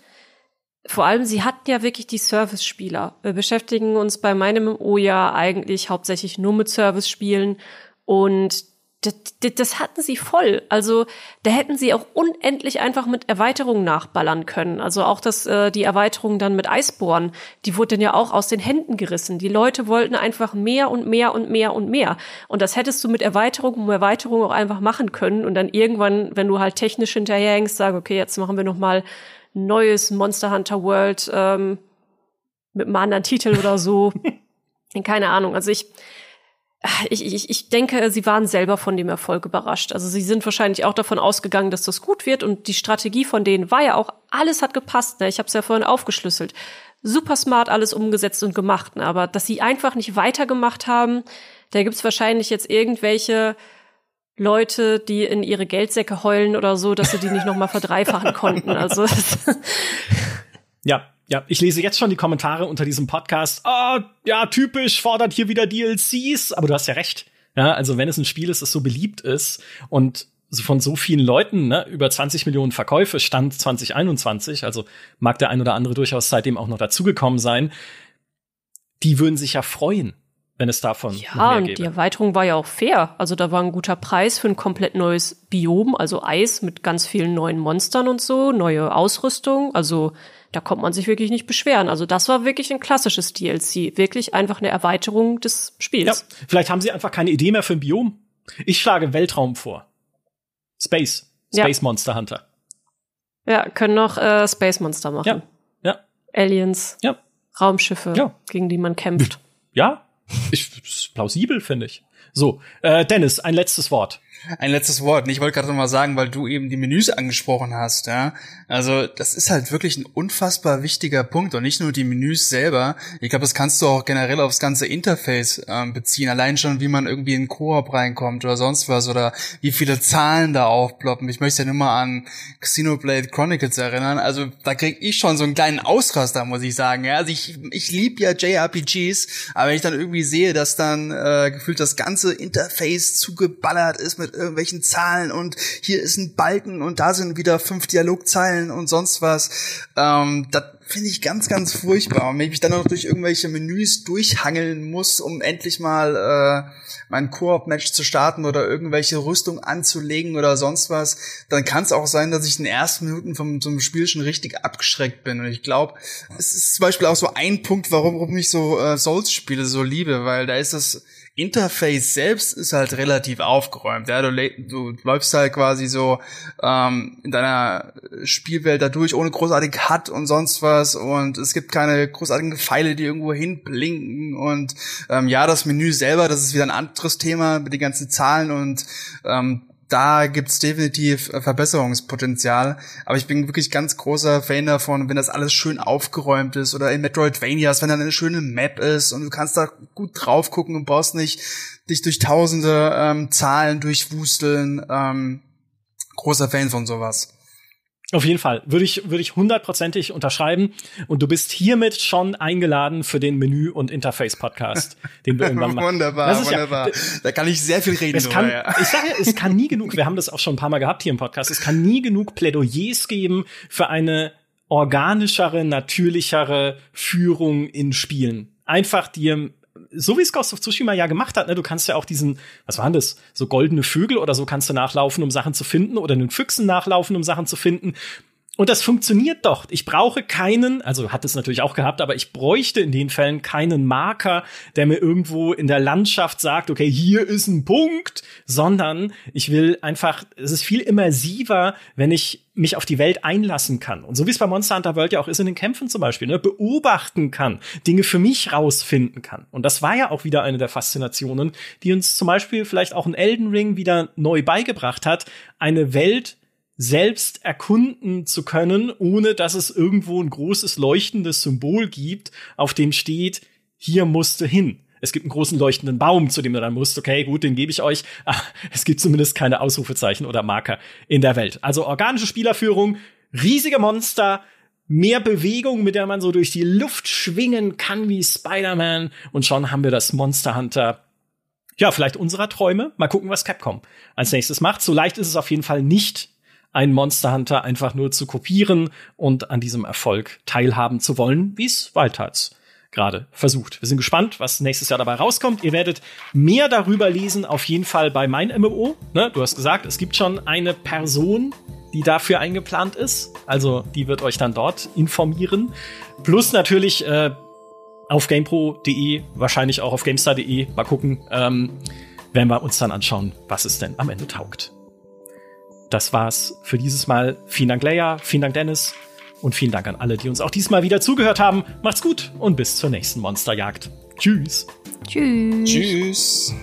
vor allem, sie hatten ja wirklich die Service-Spieler. Wir beschäftigen uns bei meinem O ja eigentlich hauptsächlich nur mit Service-Spielen und das, das, hatten sie voll. Also da hätten sie auch unendlich einfach mit Erweiterungen nachballern können. Also auch das, äh, die Erweiterung dann mit Eisbohren, die wurde dann ja auch aus den Händen gerissen. Die Leute wollten einfach mehr und mehr und mehr und mehr. Und das hättest du mit Erweiterung um Erweiterung auch einfach machen können. Und dann irgendwann, wenn du halt technisch hinterherhängst, sagen, okay, jetzt machen wir noch mal neues Monster Hunter World ähm, mit einem anderen Titel oder so. Keine Ahnung. Also ich, ich, ich, ich denke, sie waren selber von dem Erfolg überrascht. Also sie sind wahrscheinlich auch davon ausgegangen, dass das gut wird. Und die Strategie von denen war ja auch, alles hat gepasst. Ne? Ich habe es ja vorhin aufgeschlüsselt. Super smart alles umgesetzt und gemacht. Ne? Aber dass sie einfach nicht weitergemacht haben, da gibt's wahrscheinlich jetzt irgendwelche Leute, die in ihre Geldsäcke heulen oder so, dass sie die nicht noch mal verdreifachen konnten. Also ja, ja, ich lese jetzt schon die Kommentare unter diesem Podcast. Ah, ja, typisch, fordert hier wieder DLCs. Aber du hast ja recht. Ja, also wenn es ein Spiel ist, das so beliebt ist und von so vielen Leuten, ne, über 20 Millionen Verkäufe stand 2021, also mag der ein oder andere durchaus seitdem auch noch dazugekommen sein, die würden sich ja freuen, wenn es davon ja, mehr gäbe. und die Erweiterung war ja auch fair. Also da war ein guter Preis für ein komplett neues Biom, also Eis mit ganz vielen neuen Monstern und so, neue Ausrüstung. Also da kommt man sich wirklich nicht beschweren. Also das war wirklich ein klassisches DLC, wirklich einfach eine Erweiterung des Spiels. Ja, vielleicht haben sie einfach keine Idee mehr für ein Biom. Ich schlage Weltraum vor. Space. Space ja. Monster Hunter. Ja, können noch äh, Space Monster machen. Ja. ja. Aliens. Ja. Raumschiffe, ja. gegen die man kämpft. Ja, ich, plausibel, finde ich. So, äh, Dennis, ein letztes Wort. Ein letztes Wort. Ich wollte gerade noch mal sagen, weil du eben die Menüs angesprochen hast, ja. Also, das ist halt wirklich ein unfassbar wichtiger Punkt und nicht nur die Menüs selber. Ich glaube, das kannst du auch generell aufs ganze Interface ähm, beziehen. Allein schon, wie man irgendwie in Koop reinkommt oder sonst was oder wie viele Zahlen da aufploppen. Ich möchte ja nur mal an Xenoblade Chronicles erinnern. Also, da krieg ich schon so einen kleinen Ausraster, muss ich sagen. Ja, also ich, ich lieb ja JRPGs, aber wenn ich dann irgendwie sehe, dass dann äh, gefühlt das ganze Interface zugeballert ist mit irgendwelchen Zahlen und hier ist ein Balken und da sind wieder fünf Dialogzeilen und sonst was. Ähm, das finde ich ganz, ganz furchtbar. Und wenn ich mich dann noch durch irgendwelche Menüs durchhangeln muss, um endlich mal äh, mein Koop-Match zu starten oder irgendwelche Rüstung anzulegen oder sonst was, dann kann es auch sein, dass ich in den ersten Minuten vom zum Spiel schon richtig abgeschreckt bin. Und ich glaube, es ist zum Beispiel auch so ein Punkt, warum, warum ich so äh, Souls-Spiele so liebe, weil da ist das Interface selbst ist halt relativ aufgeräumt. Ja, du, du läufst halt quasi so ähm, in deiner Spielwelt da durch, ohne großartig Hut und sonst was. Und es gibt keine großartigen Pfeile, die irgendwo hinblinken. Und ähm, ja, das Menü selber, das ist wieder ein anderes Thema mit den ganzen Zahlen und ähm, da gibt's definitiv äh, Verbesserungspotenzial. Aber ich bin wirklich ganz großer Fan davon, wenn das alles schön aufgeräumt ist oder in Metroidvanias, wenn da eine schöne Map ist und du kannst da gut drauf gucken und brauchst nicht dich durch tausende ähm, Zahlen durchwusteln. Ähm, großer Fan von sowas. Auf jeden Fall würde ich würde ich hundertprozentig unterschreiben und du bist hiermit schon eingeladen für den Menü und Interface Podcast, den wir irgendwann machen. wunderbar, wunderbar. Ja, da kann ich sehr viel reden. Es kann, ja. Ich sage, es kann nie genug. Wir haben das auch schon ein paar Mal gehabt hier im Podcast. Es kann nie genug Plädoyers geben für eine organischere, natürlichere Führung in Spielen. Einfach dir so wie es Ghost of Tsushima ja gemacht hat, ne, du kannst ja auch diesen, was waren das, so goldene Vögel oder so kannst du nachlaufen, um Sachen zu finden oder einen Füchsen nachlaufen, um Sachen zu finden. Und das funktioniert doch. Ich brauche keinen, also hat es natürlich auch gehabt, aber ich bräuchte in den Fällen keinen Marker, der mir irgendwo in der Landschaft sagt, okay, hier ist ein Punkt, sondern ich will einfach, es ist viel immersiver, wenn ich mich auf die Welt einlassen kann. Und so wie es bei Monster Hunter World ja auch ist in den Kämpfen zum Beispiel, ne, beobachten kann, Dinge für mich rausfinden kann. Und das war ja auch wieder eine der Faszinationen, die uns zum Beispiel vielleicht auch ein Elden Ring wieder neu beigebracht hat, eine Welt selbst erkunden zu können, ohne dass es irgendwo ein großes leuchtendes Symbol gibt, auf dem steht, hier musst du hin. Es gibt einen großen leuchtenden Baum, zu dem du dann musst. Okay, gut, den gebe ich euch. Aber es gibt zumindest keine Ausrufezeichen oder Marker in der Welt. Also organische Spielerführung, riesige Monster, mehr Bewegung, mit der man so durch die Luft schwingen kann wie Spider-Man. Und schon haben wir das Monster Hunter ja, vielleicht unserer Träume. Mal gucken, was Capcom als nächstes macht. So leicht ist es auf jeden Fall nicht, ein Monster Hunter einfach nur zu kopieren und an diesem Erfolg teilhaben zu wollen, wie es Wildhearts gerade versucht. Wir sind gespannt, was nächstes Jahr dabei rauskommt. Ihr werdet mehr darüber lesen, auf jeden Fall bei mein MMO. Ne? Du hast gesagt, es gibt schon eine Person, die dafür eingeplant ist. Also die wird euch dann dort informieren. Plus natürlich äh, auf gamepro.de, wahrscheinlich auch auf gamestar.de. Mal gucken, ähm, werden wir uns dann anschauen, was es denn am Ende taugt das war's für dieses Mal. Vielen Dank, Leia. Vielen Dank, Dennis. Und vielen Dank an alle, die uns auch diesmal wieder zugehört haben. Macht's gut und bis zur nächsten Monsterjagd. Tschüss. Tschüss. Tschüss.